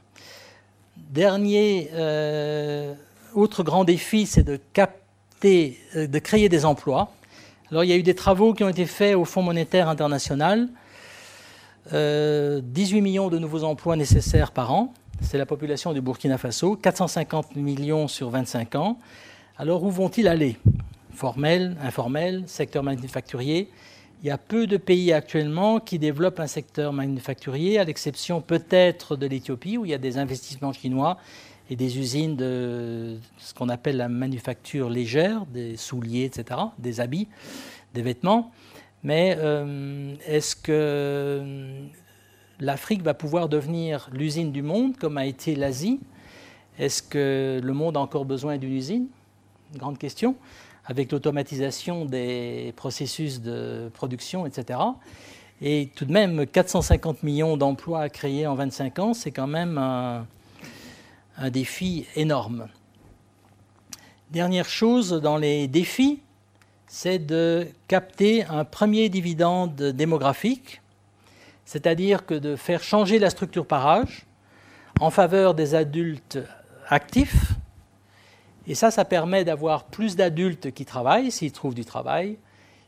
Dernier, euh, autre grand défi, c'est de capter, euh, de créer des emplois. Alors il y a eu des travaux qui ont été faits au Fonds monétaire international. 18 millions de nouveaux emplois nécessaires par an c'est la population du Burkina Faso, 450 millions sur 25 ans. Alors où vont-ils aller? Formel, informel, secteur manufacturier Il y a peu de pays actuellement qui développent un secteur manufacturier, à l'exception peut-être de l'Éthiopie, où il y a des investissements chinois et des usines de ce qu'on appelle la manufacture légère, des souliers, etc., des habits, des vêtements. Mais euh, est-ce que l'Afrique va pouvoir devenir l'usine du monde comme a été l'Asie? Est-ce que le monde a encore besoin d'une usine? Grande question. Avec l'automatisation des processus de production, etc. Et tout de même, 450 millions d'emplois créés en 25 ans, c'est quand même un, un défi énorme. Dernière chose dans les défis, c'est de capter un premier dividende démographique, c'est-à-dire que de faire changer la structure par âge en faveur des adultes actifs. Et ça, ça permet d'avoir plus d'adultes qui travaillent, s'ils trouvent du travail.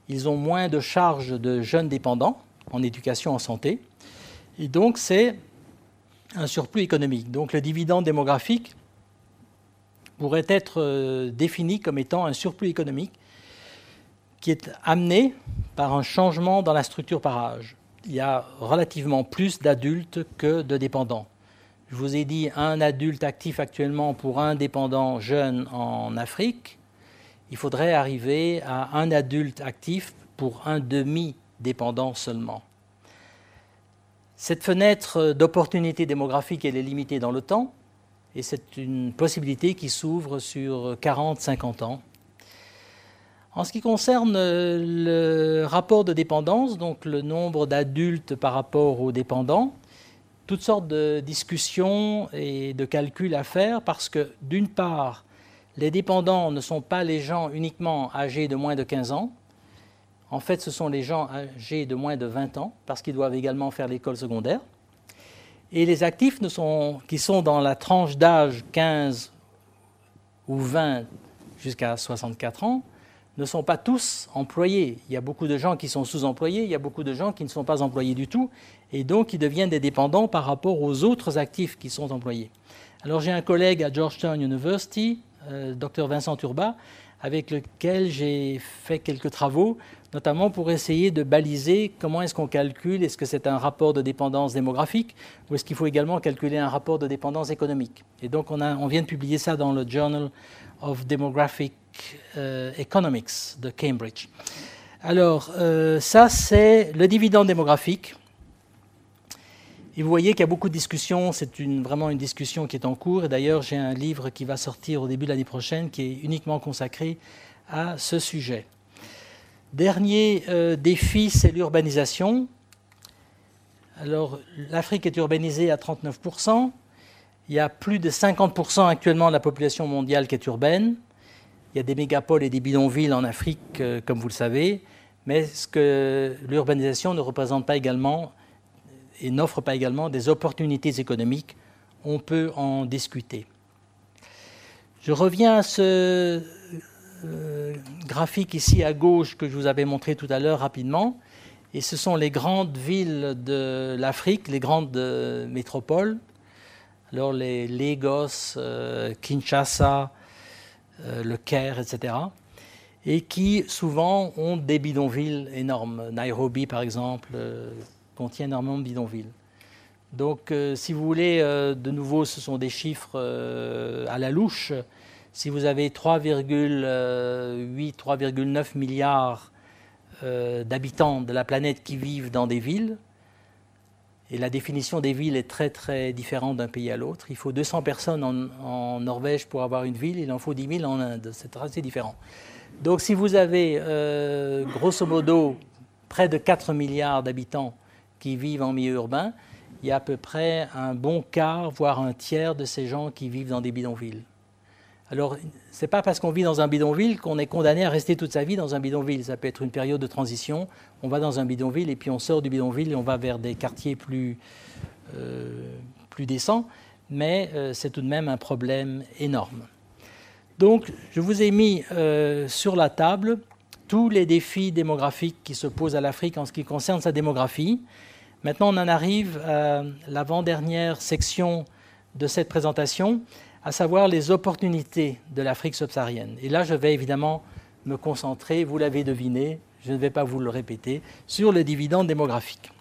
Ils ont moins de charges de jeunes dépendants en éducation, en santé. Et donc, c'est un surplus économique. Donc le dividende démographique pourrait être euh, défini comme étant un surplus économique qui est amené par un changement dans la structure par âge. Il y a relativement plus d'adultes que de dépendants. Je vous ai dit un adulte actif actuellement pour un dépendant jeune en Afrique. Il faudrait arriver à un adulte actif pour un demi-dépendant seulement. Cette fenêtre d'opportunité démographique, elle est limitée dans le temps, et c'est une possibilité qui s'ouvre sur 40-50 ans. En ce qui concerne le rapport de dépendance, donc le nombre d'adultes par rapport aux dépendants, toutes sortes de discussions et de calculs à faire parce que d'une part, les dépendants ne sont pas les gens uniquement âgés de moins de 15 ans, en fait, ce sont les gens âgés de moins de 20 ans, parce qu'ils doivent également faire l'école secondaire. Et les actifs qui sont dans la tranche d'âge 15 ou 20 jusqu'à 64 ans ne sont pas tous employés. Il y a beaucoup de gens qui sont sous-employés, il y a beaucoup de gens qui ne sont pas employés du tout, et donc ils deviennent des dépendants par rapport aux autres actifs qui sont employés. Alors j'ai un collègue à Georgetown University, euh, Dr Vincent Turba, avec lequel j'ai fait quelques travaux notamment pour essayer de baliser comment est-ce qu'on calcule, est-ce que c'est un rapport de dépendance démographique ou est-ce qu'il faut également calculer un rapport de dépendance économique. Et donc on, vient de publier ça dans le Journal of Demographic euh, Economics de Cambridge. Alors euh, ça c'est le dividende démographique. Et vous voyez qu'il y a beaucoup de discussions, c'est vraiment une discussion qui est en cours. Et d'ailleurs, j'ai un livre qui va sortir au début de l'année prochaine qui est uniquement consacré à ce sujet. Dernier euh, défi, c'est l'urbanisation. Alors, l'Afrique est urbanisée à 39%. Il y a plus de 50% actuellement de la population mondiale qui est urbaine. Il y a des mégapoles et des bidonvilles en Afrique, euh, comme vous le savez. Mais ce que l'urbanisation ne représente pas également et n'offre pas également des opportunités économiques, on peut en discuter. Je reviens à ce graphique ici à gauche que je vous avais montré tout à l'heure rapidement. Et ce sont les grandes villes de l'Afrique, les grandes euh, métropoles. Alors les Lagos, euh, Kinshasa, le Caire, etc. Et qui souvent ont des bidonvilles énormes. Nairobi, par exemple, contient énormément de bidonvilles. Donc, si vous voulez, de nouveau, ce sont des chiffres à la louche si vous avez 3,8, 3,9 milliards euh, d'habitants de la planète qui vivent dans des villes, et la définition des villes est très très différente d'un pays à l'autre. Il faut 200 personnes en, Norvège pour avoir une ville, il en faut 10 000 en Inde. C'est assez différent. Donc si vous avez euh, grosso modo près de 4 milliards d'habitants qui vivent en milieu urbain, il y a à peu près un bon quart, voire un tiers de ces gens qui vivent dans des bidonvilles. Alors, ce n'est pas parce qu'on vit dans un bidonville qu'on est condamné à rester toute sa vie dans un bidonville. Ça peut être une période de transition. On va dans un bidonville et puis on sort du bidonville et on va vers des quartiers plus, euh, décents. Mais euh, c'est tout de même un problème énorme. Donc, je vous ai mis euh, sur la table tous les défis démographiques qui se posent à l'Afrique en ce qui concerne sa démographie. Maintenant, on en arrive à l'avant-dernière section de cette présentation à savoir les opportunités de l'Afrique subsaharienne. Et là, je vais évidemment me concentrer, vous l'avez deviné, je ne vais pas vous le répéter, sur le dividende démographique.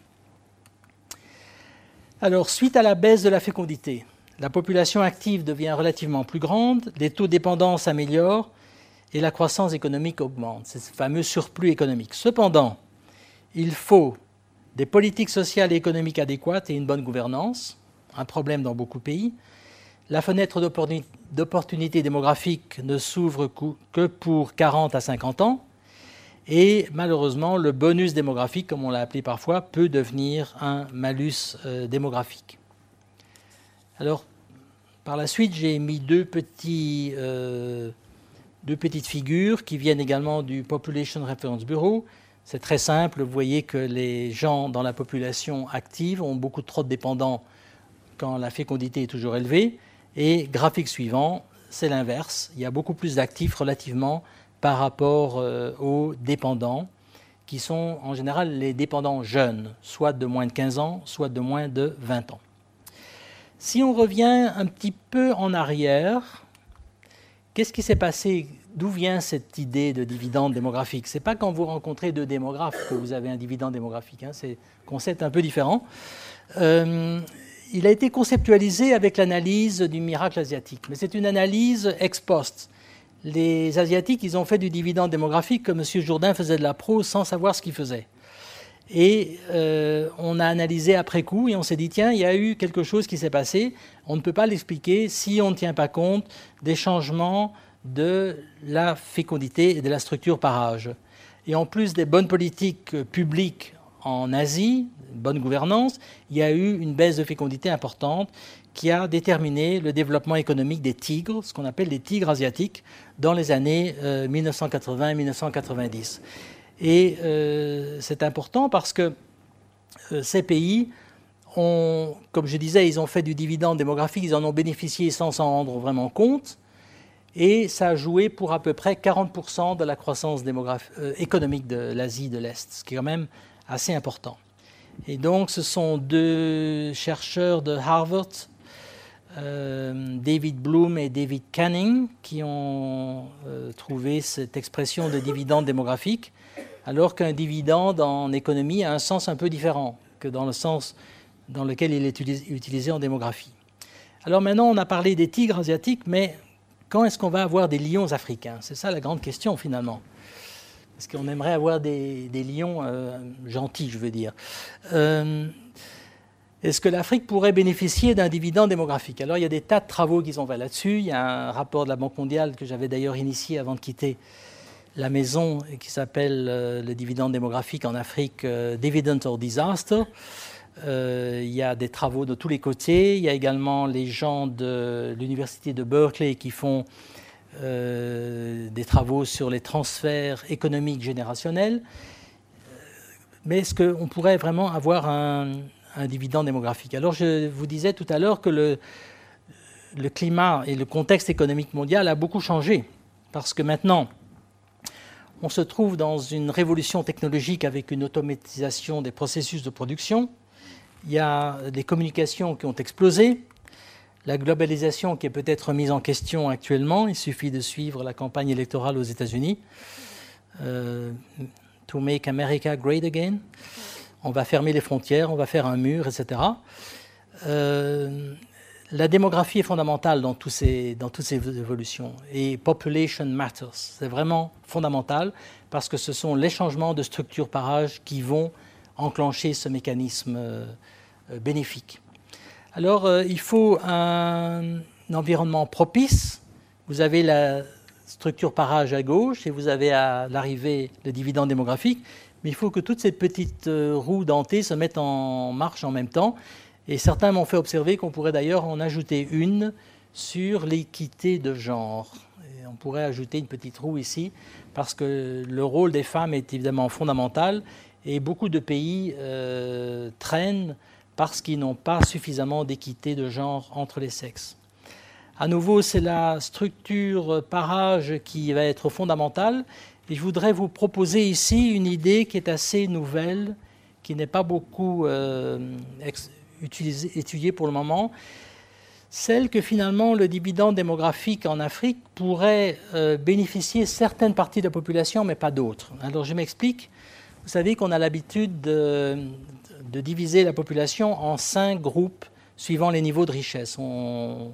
Alors, suite à la baisse de la fécondité, La population active devient relativement plus grande, les taux de dépendance s'améliorent et la croissance économique augmente. C'est ce fameux surplus économique. Cependant, il faut des politiques sociales et économiques adéquates et une bonne gouvernance, un problème dans beaucoup de pays. La fenêtre d'opportunité démographique ne s'ouvre que pour 40 à 50 ans. Et malheureusement, le bonus démographique, comme on l'a appelé parfois, peut devenir un malus euh, démographique. Alors, par la suite, j'ai mis deux, euh, deux petites figures qui viennent également du Population Reference Bureau. C'est très simple, vous voyez que les gens dans la population active ont beaucoup trop de dépendants quand la fécondité est toujours élevée. Et graphique suivant, c'est l'inverse. Il y a beaucoup plus d'actifs relativement par rapport euh, aux dépendants, qui sont en général les dépendants jeunes, soit de moins de 15 ans, soit de moins de 20 ans. Si on revient un petit peu en arrière, qu'est-ce qui s'est passé? D'où vient cette idée de dividende démographique? Ce n'est pas quand vous rencontrez deux démographes que vous avez un dividende démographique. Hein, c'est un concept un peu différent. Euh, il a été conceptualisé avec l'analyse du miracle asiatique, mais c'est une analyse ex post. Les Asiatiques, ils ont fait du dividende démographique comme M. Jourdain faisait de la prose sans savoir ce qu'il faisait. Et euh, on a analysé après coup et on s'est dit, tiens, il y a eu quelque chose qui s'est passé. On ne peut pas l'expliquer si on ne tient pas compte des changements de la fécondité et de la structure par âge. Et en plus des bonnes politiques publiques en Asie, bonne gouvernance, il y a eu une baisse de fécondité importante qui a déterminé le développement économique des tigres, ce qu'on appelle les tigres asiatiques, dans les années 1980 et 1990. Et euh, c'est important parce que euh, ces pays ont, comme je disais, ils ont fait du dividende démographique, ils en ont bénéficié sans s'en rendre vraiment compte. Et ça a joué pour à peu près 40% de la croissance euh, économique de l'Asie de l'Est, ce qui est quand même assez important. Et donc, ce sont deux chercheurs de Harvard, euh, David Bloom et David Canning, qui ont euh, trouvé cette expression de dividende démographique, alors qu'un dividende en économie a un sens un peu différent que dans le sens dans lequel il est utilisé en démographie. Alors maintenant, on a parlé des tigres asiatiques, mais quand est-ce qu'on va avoir des lions africains? C'est ça la grande question finalement. Parce qu'on aimerait avoir des, lions euh, gentils, je veux dire. Euh, est-ce que l'Afrique pourrait bénéficier d'un dividende démographique? Alors, il y a des tas de travaux qui sont faits là-dessus. Il y a un rapport de la Banque mondiale que j'avais d'ailleurs initié avant de quitter la maison qui s'appelle euh, le dividende démographique en Afrique, Dividend or Disaster. il y a des travaux de tous les côtés. Il y a également les gens de l'université de Berkeley qui font euh, des travaux sur les transferts économiques générationnels. Mais est-ce qu'on pourrait vraiment avoir un, dividende démographique? Alors je vous disais tout à l'heure que le, le climat et le contexte économique mondial a beaucoup changé. Parce que maintenant, on se trouve dans une révolution technologique avec une automatisation des processus de production. Il y a des communications qui ont explosé la globalisation qui est peut-être mise en question actuellement. Il suffit de suivre la campagne électorale aux États-Unis. Euh, to make America great again. On va fermer les frontières, on va faire un mur, etc. Euh, la démographie est fondamentale dans, toutes ces évolutions. Et population matters. C'est vraiment fondamental parce que ce sont les changements de structure par âge qui vont enclencher ce mécanisme euh, bénéfique. Alors, euh, il faut un, environnement propice. Vous avez la structure par âge à gauche et vous avez à l'arrivée le dividende démographique. Mais il faut que toutes ces petites euh, roues dentées se mettent en marche en même temps. Et certains m'ont fait observer qu'on pourrait d'ailleurs en ajouter une sur l'équité de genre. On pourrait ajouter une petite roue ici, parce que le rôle des femmes est évidemment fondamental, et beaucoup de pays euh, traînent parce qu'ils n'ont pas suffisamment d'équité de genre entre les sexes. À nouveau, c'est la structure par âge qui va être fondamentale. Et je voudrais vous proposer ici une idée qui est assez nouvelle, qui n'est pas beaucoup euh, étudiée pour le moment, celle que finalement le dividende démographique en Afrique pourrait euh, bénéficier certaines parties de la population, mais pas d'autres. Alors je m'explique. Vous savez qu'on a l'habitude de, de diviser la population en cinq groupes suivant les niveaux de richesse. On,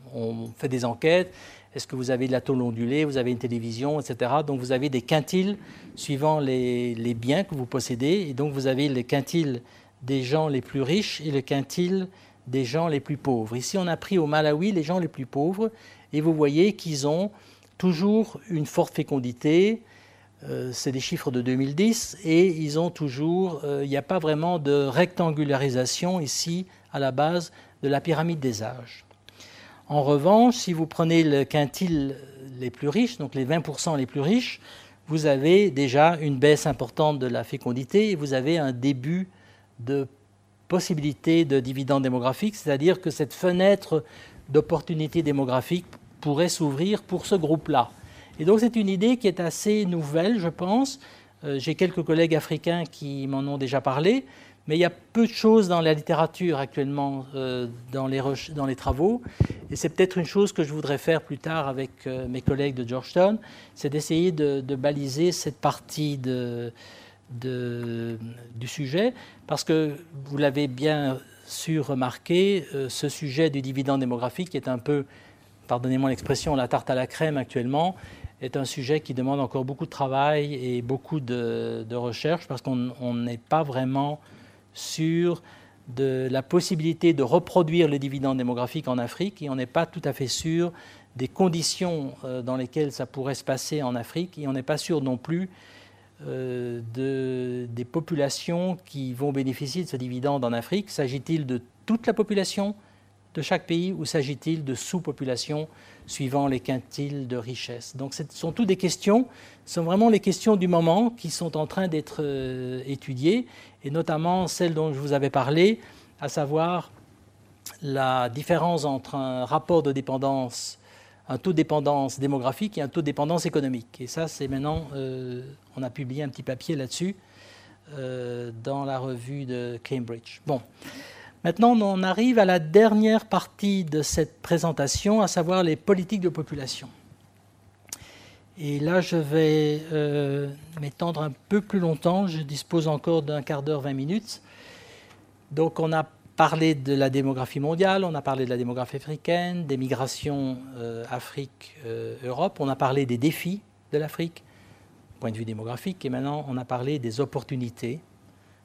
fait des enquêtes. Est-ce que vous avez de la tôle ondulée, vous avez une télévision, etc. Donc vous avez des quintiles suivant les, les, biens que vous possédez. Et donc vous avez les quintiles des gens les plus riches et le quintile des gens les plus pauvres. Ici, on a pris au Malawi les gens les plus pauvres et vous voyez qu'ils ont toujours une forte fécondité. Euh, c'est des chiffres de 2010 et ils ont toujours, euh, il n'y a pas vraiment de rectangularisation ici à la base de la pyramide des âges. En revanche, si vous prenez le quintile les plus riches, donc les 20% les plus riches, vous avez déjà une baisse importante de la fécondité et vous avez un début de possibilité de dividende démographique, c'est-à-dire que cette fenêtre d'opportunité démographique pourrait s'ouvrir pour ce groupe-là. Et donc c'est une idée qui est assez nouvelle, je pense. Euh, j'ai quelques collègues africains qui m'en ont déjà parlé, mais il y a peu de choses dans la littérature actuellement, euh, dans, les travaux. Et c'est peut-être une chose que je voudrais faire plus tard avec euh, mes collègues de Georgetown, c'est d'essayer de, baliser cette partie du sujet, parce que vous l'avez bien su remarquer, euh, ce sujet du dividende démographique est un peu, pardonnez-moi l'expression, la tarte à la crème actuellement, est un sujet qui demande encore beaucoup de travail et beaucoup de, recherche, parce qu'on n'est pas vraiment sûr de la possibilité de reproduire le dividende démographique en Afrique, et on n'est pas tout à fait sûr des conditions euh, dans lesquelles ça pourrait se passer en Afrique, et on n'est pas sûr non plus euh, de, des populations qui vont bénéficier de ce dividende en Afrique. S'agit-il de toute la population de chaque pays ou s'agit-il de sous-populations suivant les quintiles de richesse Donc ce sont toutes des questions, ce sont vraiment les questions du moment qui sont en train d'être euh, étudiées, et notamment celles dont je vous avais parlé, à savoir la différence entre un rapport de dépendance un taux de dépendance démographique et un taux de dépendance économique. Et ça, c'est maintenant, euh, on a publié un petit papier là-dessus euh, dans la revue de Cambridge. Bon, maintenant, on arrive à la dernière partie de cette présentation, à savoir les politiques de population. Et là, je vais euh, m'étendre un peu plus longtemps. Je dispose encore d'un quart d'heure, 20 minutes. Donc, on a parlé de la démographie mondiale, on a parlé de la démographie africaine, des migrations euh, Afrique-Europe, on a parlé des défis de l'Afrique, point de vue démographique, et maintenant on a parlé des opportunités.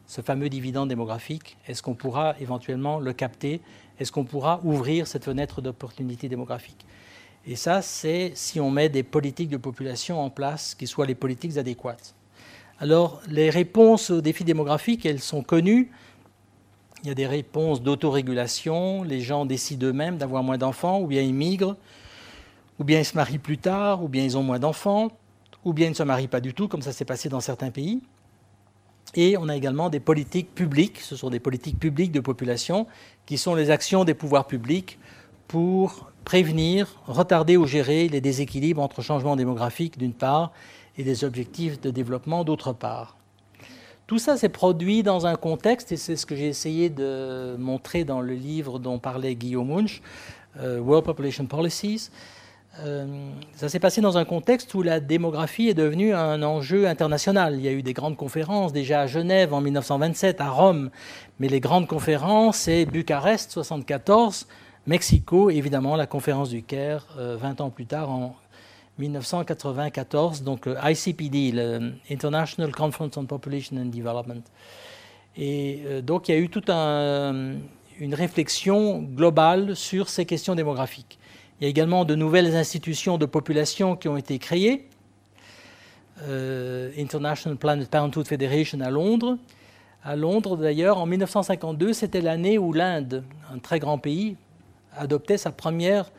Ce fameux dividende démographique, est-ce qu'on pourra éventuellement le capter? Est-ce qu'on pourra ouvrir cette fenêtre d'opportunité démographique? Et ça, c'est si on met des politiques de population en place qui soient les politiques adéquates. Alors, les réponses aux défis démographiques, elles sont connues. Il y a des réponses d'autorégulation, les gens décident eux-mêmes d'avoir moins d'enfants, ou bien ils migrent, ou bien ils se marient plus tard, ou bien ils ont moins d'enfants, ou bien ils ne se marient pas du tout, comme ça s'est passé dans certains pays. Et on a également des politiques publiques, ce sont des politiques publiques de population, qui sont les actions des pouvoirs publics pour prévenir, retarder ou gérer les déséquilibres entre changements démographiques d'une part et des objectifs de développement d'autre part. Tout ça s'est produit dans un contexte, et c'est ce que j'ai essayé de montrer dans le livre dont parlait Guillaume Munch, euh, World Population Policies. Euh, ça s'est passé dans un contexte où la démographie est devenue un enjeu international. Il y a eu des grandes conférences déjà à Genève en 1927, à Rome, mais les grandes conférences, c'est Bucarest 74, Mexico, évidemment la conférence du Caire 20 euh, ans plus tard en 1994, donc euh, ICPD, le International Conference on Population and Development. Et donc il y a eu toute un, une réflexion globale sur ces questions démographiques. Il y a également de nouvelles institutions de population qui ont été créées. Euh, International Planet Parenthood Federation à Londres. À Londres, d'ailleurs, en 1952, c'était l'année où l'Inde, un très grand pays, adoptait sa première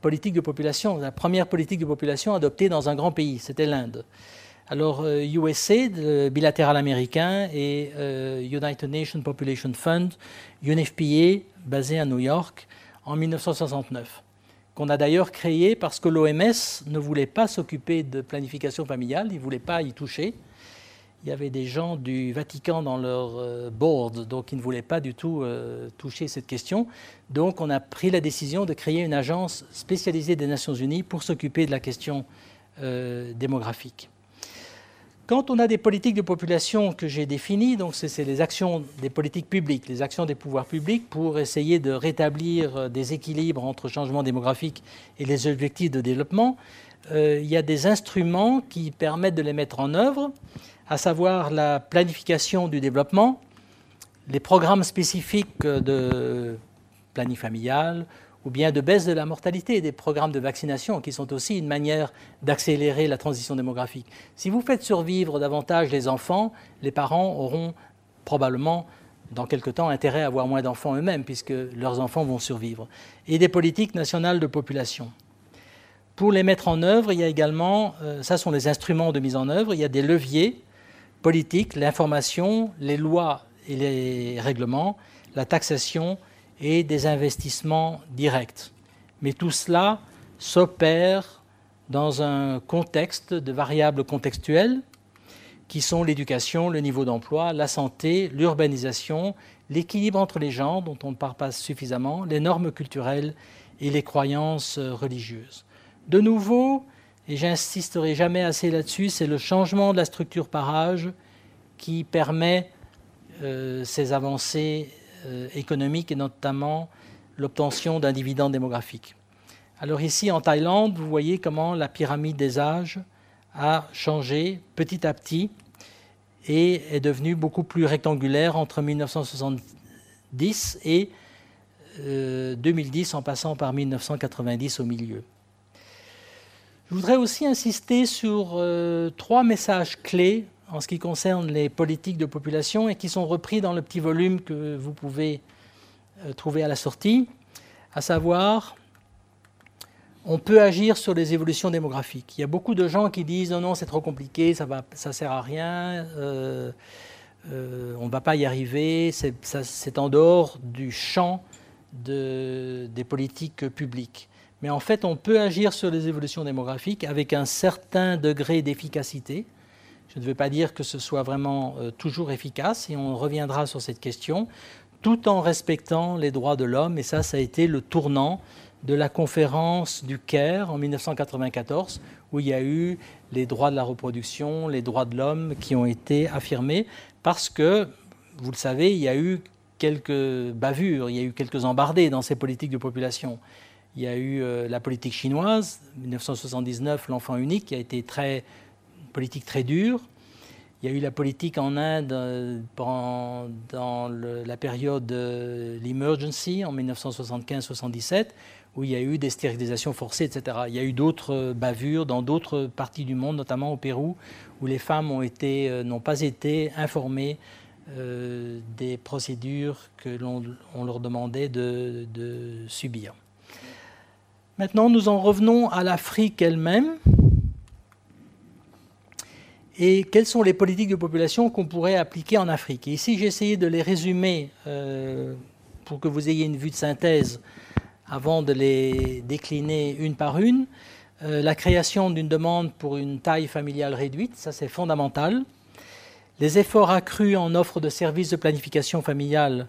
politique de population, la première politique de population adoptée dans un grand pays, c'était l'Inde. Alors, USA, euh, bilatéral américain, et euh, United Nations Population Fund, UNFPA, basé à New York, en 1969, qu'on a d'ailleurs créé parce que l'OMS ne voulait pas s'occuper de planification familiale, il ne voulait pas y toucher il y avait des gens du Vatican dans leur euh, board, donc ils ne voulaient pas du tout euh, toucher cette question. Donc on a pris la décision de créer une agence spécialisée des Nations Unies pour s'occuper de la question euh, démographique. Quand on a des politiques de population que j'ai définies, donc c'est les actions des politiques publiques, les actions des pouvoirs publics pour essayer de rétablir euh, des équilibres entre changement démographique et les objectifs de développement, euh, il y a des instruments qui permettent de les mettre en œuvre, à savoir la planification du développement, les programmes spécifiques de planning familial ou bien de baisse de la mortalité, des programmes de vaccination qui sont aussi une manière d'accélérer la transition démographique. Si vous faites survivre davantage les enfants, les parents auront probablement dans quelque temps intérêt à avoir moins d'enfants eux-mêmes puisque leurs enfants vont survivre. Et des politiques nationales de population. Pour les mettre en œuvre, il y a également, euh, ça sont les instruments de mise en œuvre, il y a des leviers politiques, l'information, les lois et les règlements, la taxation, et des investissements directs. Mais tout cela s'opère dans un contexte de variables contextuelles qui sont l'éducation, le niveau d'emploi, la santé, l'urbanisation, l'équilibre entre les gens dont on ne parle pas suffisamment, les normes culturelles et les croyances religieuses. De nouveau, et j'insisterai jamais assez là-dessus, c'est le changement de la structure par âge qui permet euh, ces avancées euh, économique et notamment l'obtention d'un dividende démographique. Alors ici en Thaïlande, vous voyez comment la pyramide des âges a changé petit à petit et est devenue beaucoup plus rectangulaire entre 1970 et 2010 euh, en passant par 1990 au milieu. Je voudrais aussi insister sur euh, trois messages clés en ce qui concerne les politiques de population et qui sont repris dans le petit volume que vous pouvez euh, trouver à la sortie, à savoir, on peut agir sur les évolutions démographiques. Il y a beaucoup de gens qui disent non, non, c'est trop compliqué, ça ne ça sert à rien, euh, euh, on ne va pas y arriver, c'est en dehors du champ de, des politiques publiques. Mais en fait, on peut agir sur les évolutions démographiques avec un certain degré d'efficacité. Je ne veux pas dire que ce soit vraiment euh, toujours efficace, et on reviendra sur cette question, tout en respectant les droits de l'homme. Et ça, ça a été le tournant de la conférence du Caire en 1994, où il y a eu les droits de la reproduction, les droits de l'homme qui ont été affirmés, parce que, vous le savez, il y a eu quelques bavures, il y a eu quelques embardés dans ces politiques de population. Il y a eu euh, la politique chinoise, 1979, l'enfant unique, qui a été très politique très dure. Il y a eu la politique en Inde euh, pendant la période de l'emergency en 1975-77, où il y a eu des stérilisations forcées, etc. Il y a eu d'autres bavures dans d'autres parties du monde, notamment au Pérou, où les femmes euh, n'ont pas été informées euh, des procédures que l'on leur demandait de, de subir. Maintenant, nous en revenons à l'Afrique elle-même et quelles sont les politiques de population qu'on pourrait appliquer en Afrique? Ici, j'ai essayé de les résumer euh, pour que vous ayez une vue de synthèse avant de les décliner une par une. Euh, la création d'une demande pour une taille familiale réduite, ça c'est fondamental. Les efforts accrus en offre de services de planification familiale,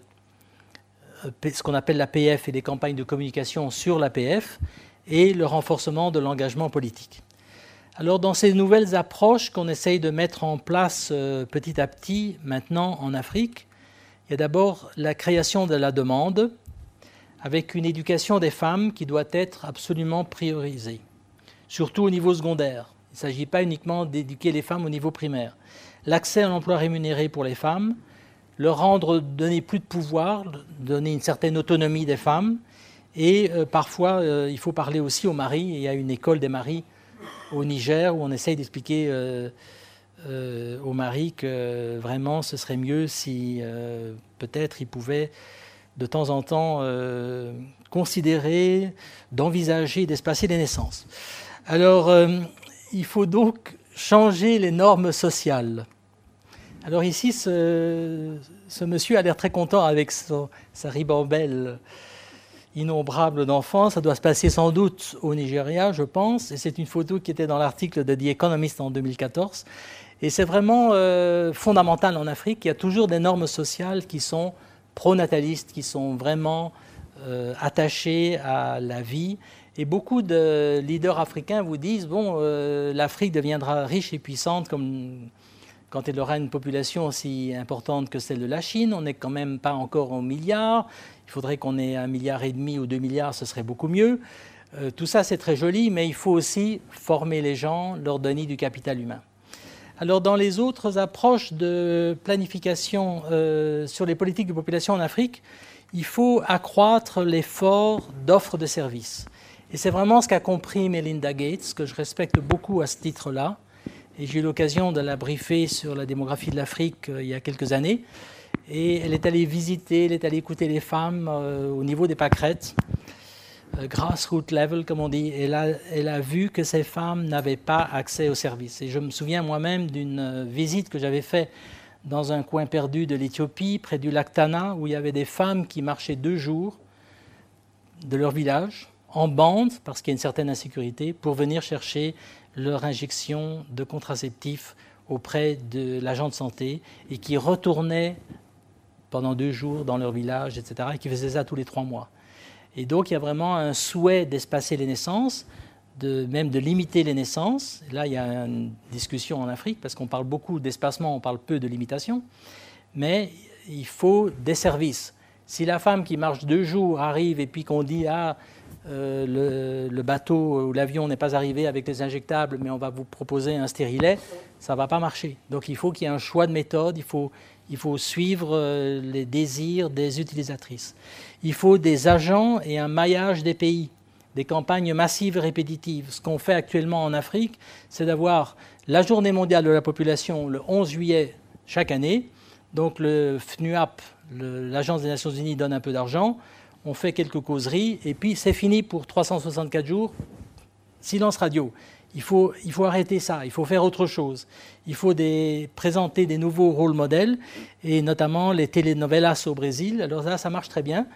euh, ce qu'on appelle la PF et des campagnes de communication sur la PF, et le renforcement de l'engagement politique. Alors dans ces nouvelles approches qu'on essaye de mettre en place euh, petit à petit maintenant en Afrique, il y a d'abord la création de la demande avec une éducation des femmes qui doit être absolument priorisée, surtout au niveau secondaire. Il ne s'agit pas uniquement d'éduquer les femmes au niveau primaire. L'accès à l'emploi rémunéré pour les femmes, leur rendre, donner plus de pouvoir, donner une certaine autonomie des femmes, et euh, parfois euh, il faut parler aussi aux maris, il y a une école des maris au Niger où on essaye d'expliquer euh, euh, au mari que vraiment ce serait mieux si euh, peut-être il pouvait de temps en temps considérer, d'envisager, d'espacer les naissances. Alors il faut donc changer les normes sociales. Alors ici, ce, monsieur a l'air très content avec sa ribambelle innombrables d'enfants. Ça doit se passer sans doute au Nigeria, je pense. Et c'est une photo qui était dans l'article de The Economist en 2014. Et c'est vraiment euh, fondamental en Afrique. Il y a toujours des normes sociales qui sont pronatalistes, qui sont vraiment euh, attachées à la vie Et beaucoup de leaders africains vous disent, bon, l'Afrique deviendra riche et puissante comme quand elle aura une population aussi importante que celle de la Chine. On n'est quand même pas encore au milliard. Il faudrait qu'on ait un milliard et demi ou deux milliards, ce serait beaucoup mieux. Euh, tout ça, c'est très joli, mais il faut aussi former les gens, leur donner du capital humain. Alors, dans les autres approches de planification euh, sur les politiques de population en Afrique, il faut accroître l'effort d'offre de services. Et c'est vraiment ce qu'a compris Melinda Gates, que je respecte beaucoup à ce titre-là. Et j'ai eu l'occasion de la briefer sur la démographie de l'Afrique euh, il y a quelques années. Et elle est allée visiter, elle est allée écouter les femmes euh, au niveau des pâquerettes, euh, grassroots level, comme on dit. Et là, elle a vu que ces femmes n'avaient pas accès aux services. Et je me souviens moi-même d'une visite que j'avais faite dans un coin perdu de l'Éthiopie, près du lac Tana, où il y avait des femmes qui marchaient deux jours de leur village en bande, parce qu'il y a une certaine insécurité, pour venir chercher leur injection de contraceptifs auprès de l'agent de santé et qui retournaient pendant deux jours dans leur village, etc., et qui faisaient ça tous les trois mois. Et donc il y a vraiment un souhait d'espacer les naissances, de, même de limiter les naissances. Là, il y a une discussion en Afrique, parce qu'on parle beaucoup d'espacement, on parle peu de limitation, mais il faut des services. Si la femme qui marche deux jours arrive et puis qu'on dit ah euh, le, bateau ou l'avion n'est pas arrivé avec les injectables, mais on va vous proposer un stérilet, ça ne va pas marcher. Donc il faut qu'il y ait un choix de méthode, il faut, il faut suivre euh, les désirs des utilisatrices. Il faut des agents et un maillage des pays, des campagnes massives répétitives. Ce qu'on fait actuellement en Afrique, c'est d'avoir la journée mondiale de la population le 11 juillet chaque année. Donc le FNUAP, l'Agence des Nations Unies, donne un peu d'argent on fait quelques causeries, et puis c'est fini pour 364 jours. Silence radio. Il faut, il faut arrêter ça, il faut faire autre chose. Il faut présenter des nouveaux rôles modèles, et notamment les telenovelas au Brésil. Alors là, ça marche très bien.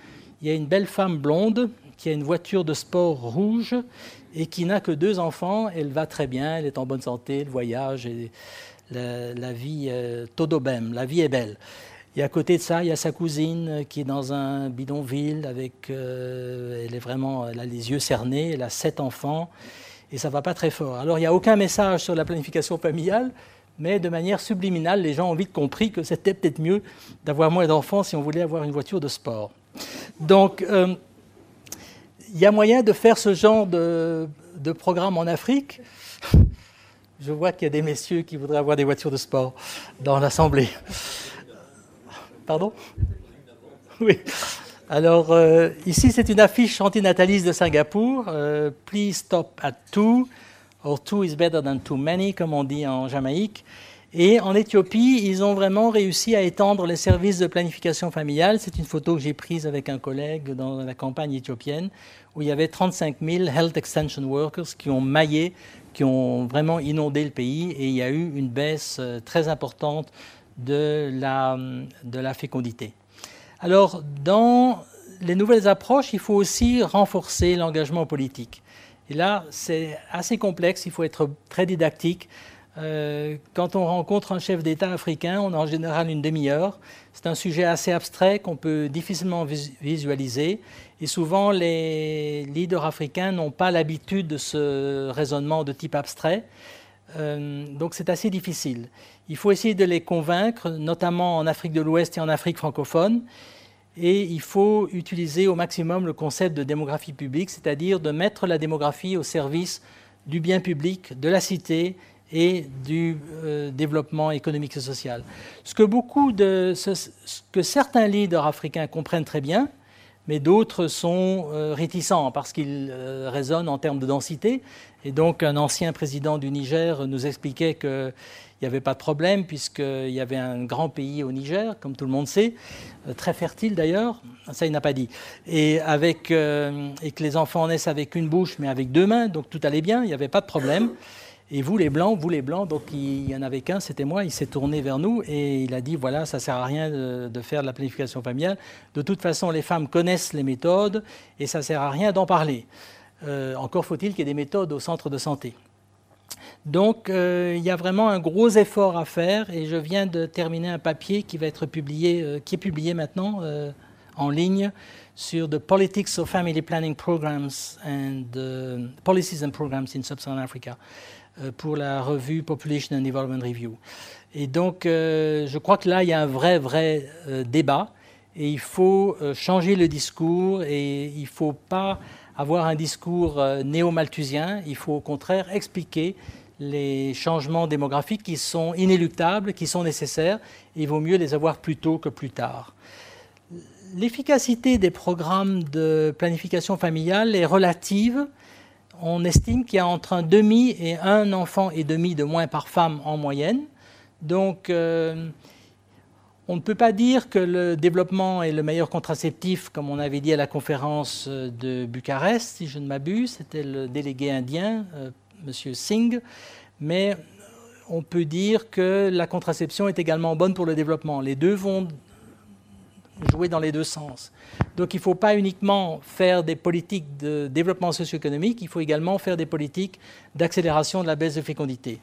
Il y a une belle femme blonde qui a une voiture de sport rouge et qui n'a que deux enfants. Elle va très bien, elle est en bonne santé, le voyage, et la, vie, euh, todo la vie est belle. Et à côté de ça, il y a sa cousine euh, qui est dans un bidonville avec. Euh, elle est vraiment. Elle a les yeux cernés, elle a sept enfants et ça va pas très fort. Alors il n'y a aucun message sur la planification familiale, mais de manière subliminale, les gens ont vite compris que c'était peut-être mieux d'avoir moins d'enfants si on voulait avoir une voiture de sport. Donc euh, il y a moyen de faire ce genre de programme en Afrique. Je vois qu'il y a des messieurs qui voudraient avoir des voitures de sport dans l'Assemblée. Pardon <laughs> Oui. Alors, euh, ici, c'est une affiche antinataliste de Singapour. Euh, Please stop at two, or two is better than too many, comme on dit en Jamaïque. Et en Éthiopie, ils ont vraiment réussi à étendre les services de planification familiale. C'est une photo que j'ai prise avec un collègue dans la campagne éthiopienne, où il y avait 35 000 Health Extension Workers qui ont maillé, qui ont vraiment inondé le pays, et il y a eu une baisse euh, très importante de la, fécondité. Alors, dans les nouvelles approches, il faut aussi renforcer l'engagement politique. Et là, c'est assez complexe, il faut être très didactique. Euh, quand on rencontre un chef d'État africain, on a en général une demi-heure. C'est un sujet assez abstrait qu'on peut difficilement visualiser. Et souvent, les leaders africains n'ont pas l'habitude de ce raisonnement de type abstrait. Euh, donc c'est assez difficile. Il faut essayer de les convaincre, notamment en Afrique de l'Ouest et en Afrique francophone. Et il faut utiliser au maximum le concept de démographie publique, c'est-à-dire de mettre la démographie au service du bien public, de la cité et du euh, développement économique et social. Ce que beaucoup de, ce, que certains leaders africains comprennent très bien, mais d'autres sont euh, réticents parce qu'ils euh, raisonnent en termes de densité. Et donc, un ancien président du Niger nous expliquait qu'il n'y avait pas de problème, puisqu'il y avait un grand pays au Niger, comme tout le monde sait, euh, très fertile d'ailleurs, ça il n'a pas dit, et, avec, et que les enfants naissent avec une bouche, mais avec deux mains, donc tout allait bien, il n'y avait pas de problème. Et vous les blancs, vous les blancs, donc il n'y en avait qu'un, c'était moi, il s'est tourné vers nous et il a dit voilà, ça ne sert à rien de, faire de la planification familiale. De toute façon, les femmes connaissent les méthodes et ça ne sert à rien d'en parler. Euh, encore faut-il qu'il y ait des méthodes au centre de santé. Donc euh, il y a vraiment un gros effort à faire et je viens de terminer un papier qui va être publié, euh, qui est publié maintenant en ligne sur The Politics of Family Planning Programs and Policies and Programs in Sub-Saharan Africa pour la revue Population and Development Review. Et donc, je crois que là, il y a un vrai, vrai débat et il faut changer le discours et il ne faut pas avoir un discours néo-malthusien, il faut au contraire expliquer les changements démographiques qui sont inéluctables, qui sont nécessaires, il vaut mieux les avoir plus tôt que plus tard. L'efficacité des programmes de planification familiale est relative. On estime qu'il y a entre un demi et un enfant et demi de moins par femme en moyenne. Donc, euh, on ne peut pas dire que le développement est le meilleur contraceptif, comme on avait dit à la conférence de Bucarest, si je ne m'abuse. C'était le délégué indien, euh, M. Singh, mais on peut dire que la contraception est également bonne pour le développement. Les deux vont jouer dans les deux sens. Donc il ne faut pas uniquement faire des politiques de développement socio-économique, il faut également faire des politiques d'accélération de la baisse de fécondité.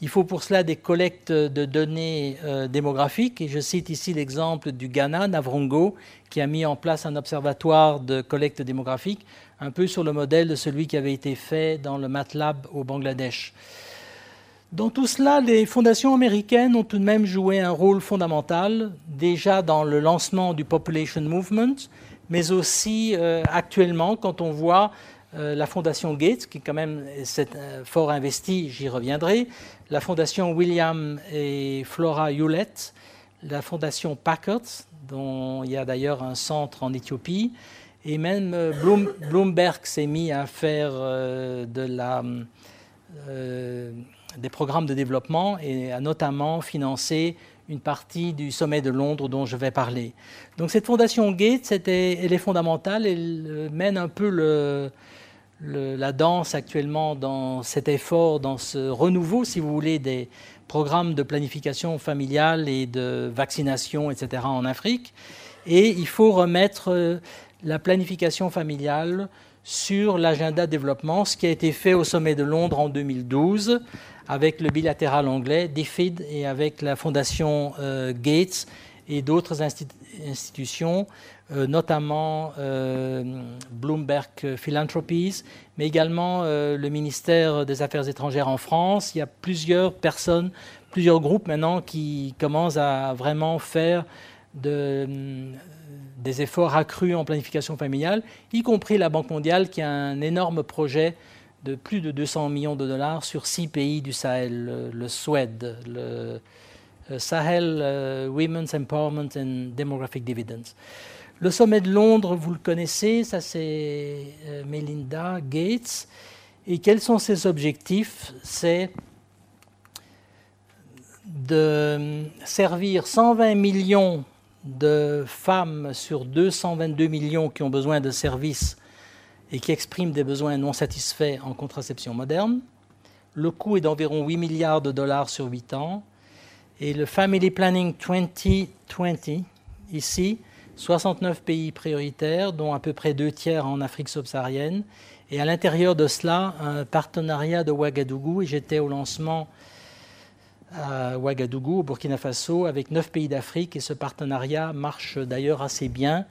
Il faut pour cela des collectes de données euh, démographiques, et je cite ici l'exemple du Ghana, Navrongo, qui a mis en place un observatoire de collecte démographique, un peu sur le modèle de celui qui avait été fait dans le MATLAB au Bangladesh. Dans tout cela, les fondations américaines ont tout de même joué un rôle fondamental, déjà dans le lancement du Population Movement, mais aussi euh, actuellement quand on voit euh, la fondation Gates, qui quand même est euh, fort investie, j'y reviendrai, la fondation William et Flora Hewlett, la fondation Packard, dont il y a d'ailleurs un centre en Éthiopie, et même Bloomberg s'est mis à faire de la, des programmes de développement et a notamment financé une partie du sommet de Londres dont je vais parler. Donc cette fondation Gates, elle est fondamentale, elle mène un peu la danse actuellement dans cet effort, dans ce renouveau, si vous voulez, des programmes de planification familiale et de vaccination, etc., en Afrique. Et il faut remettre euh, la planification familiale sur l'agenda développement, ce qui a été fait au sommet de Londres en 2012 avec le bilatéral anglais DFID et avec la fondation euh, Gates et d'autres institutions euh, notamment euh, Bloomberg Philanthropies, mais également le ministère des Affaires étrangères en France. Il y a plusieurs personnes, plusieurs groupes maintenant qui commencent à vraiment faire des efforts accrus en planification familiale, y compris la Banque mondiale qui a un énorme projet de plus de 200 millions de dollars sur six pays du Sahel, le, Suède, le Sahel Women's Empowerment and Demographic Dividends. Le sommet de Londres, vous le connaissez, ça c'est euh, Melinda Gates. Et quels sont ses objectifs? C'est de servir 120 millions de femmes sur 222 millions qui ont besoin de services et qui expriment des besoins non satisfaits en contraception moderne. Le coût est d'environ 8 milliards de dollars sur 8 ans. Et le Family Planning 2020, ici, 69 pays prioritaires, dont à peu près deux tiers en Afrique subsaharienne. Et à l'intérieur de cela, un partenariat de Ouagadougou. Et j'étais au lancement à Ouagadougou, au Burkina Faso, avec neuf pays d'Afrique. Et ce partenariat marche d'ailleurs assez bien.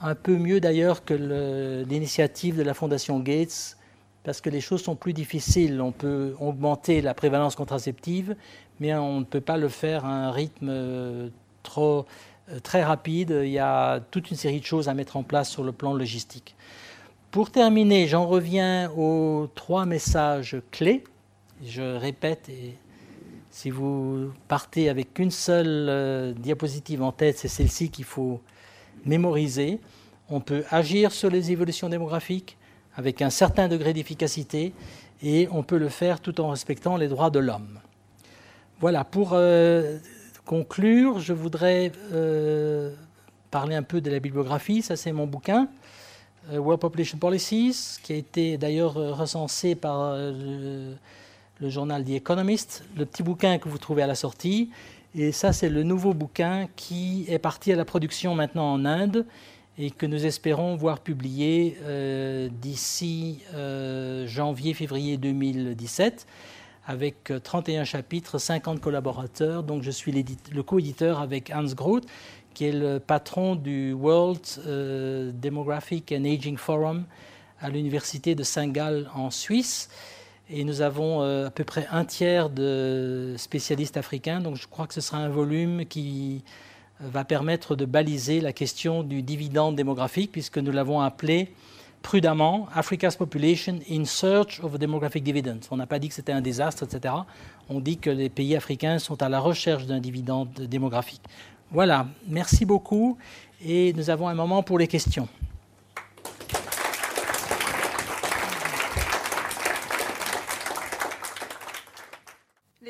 Un peu mieux d'ailleurs que l'initiative de la Fondation Gates, parce que les choses sont plus difficiles. On peut augmenter la prévalence contraceptive, mais on ne peut pas le faire à un rythme euh, trop euh, très rapide. Il y a toute une série de choses à mettre en place sur le plan logistique. Pour terminer, j'en reviens aux trois messages clés. Je répète, si vous partez avec une seule euh, diapositive en tête, c'est celle-ci qu'il faut mémoriser. On peut agir sur les évolutions démographiques avec un certain degré d'efficacité et on peut le faire tout en respectant les droits de l'homme. Voilà, pour euh, conclure, je voudrais euh, parler un peu de la bibliographie. Ça, c'est mon bouquin, euh, World Population Policies, qui a été d'ailleurs recensé par le, journal The Economist, le petit bouquin que vous trouvez à la sortie. Et ça, c'est le nouveau bouquin qui est parti à la production maintenant en Inde et que nous espérons voir publié d'ici janvier-février 2017 avec 31 euh, chapitres, 50 collaborateurs. Donc je suis le co-éditeur avec Hans Groth, qui est le patron du World Demographic and Aging Forum à l'université de Saint-Gall en Suisse. Et nous avons à peu près un tiers de spécialistes africains, donc je crois que ce sera un volume qui va permettre de baliser la question du dividende démographique, puisque nous l'avons appelé prudemment Africa's Population in Search of a Demographic Dividend. On n'a pas dit que c'était un désastre, etc. On dit que les pays africains sont à la recherche d'un dividende démographique. Voilà, merci beaucoup et nous avons un moment pour les questions.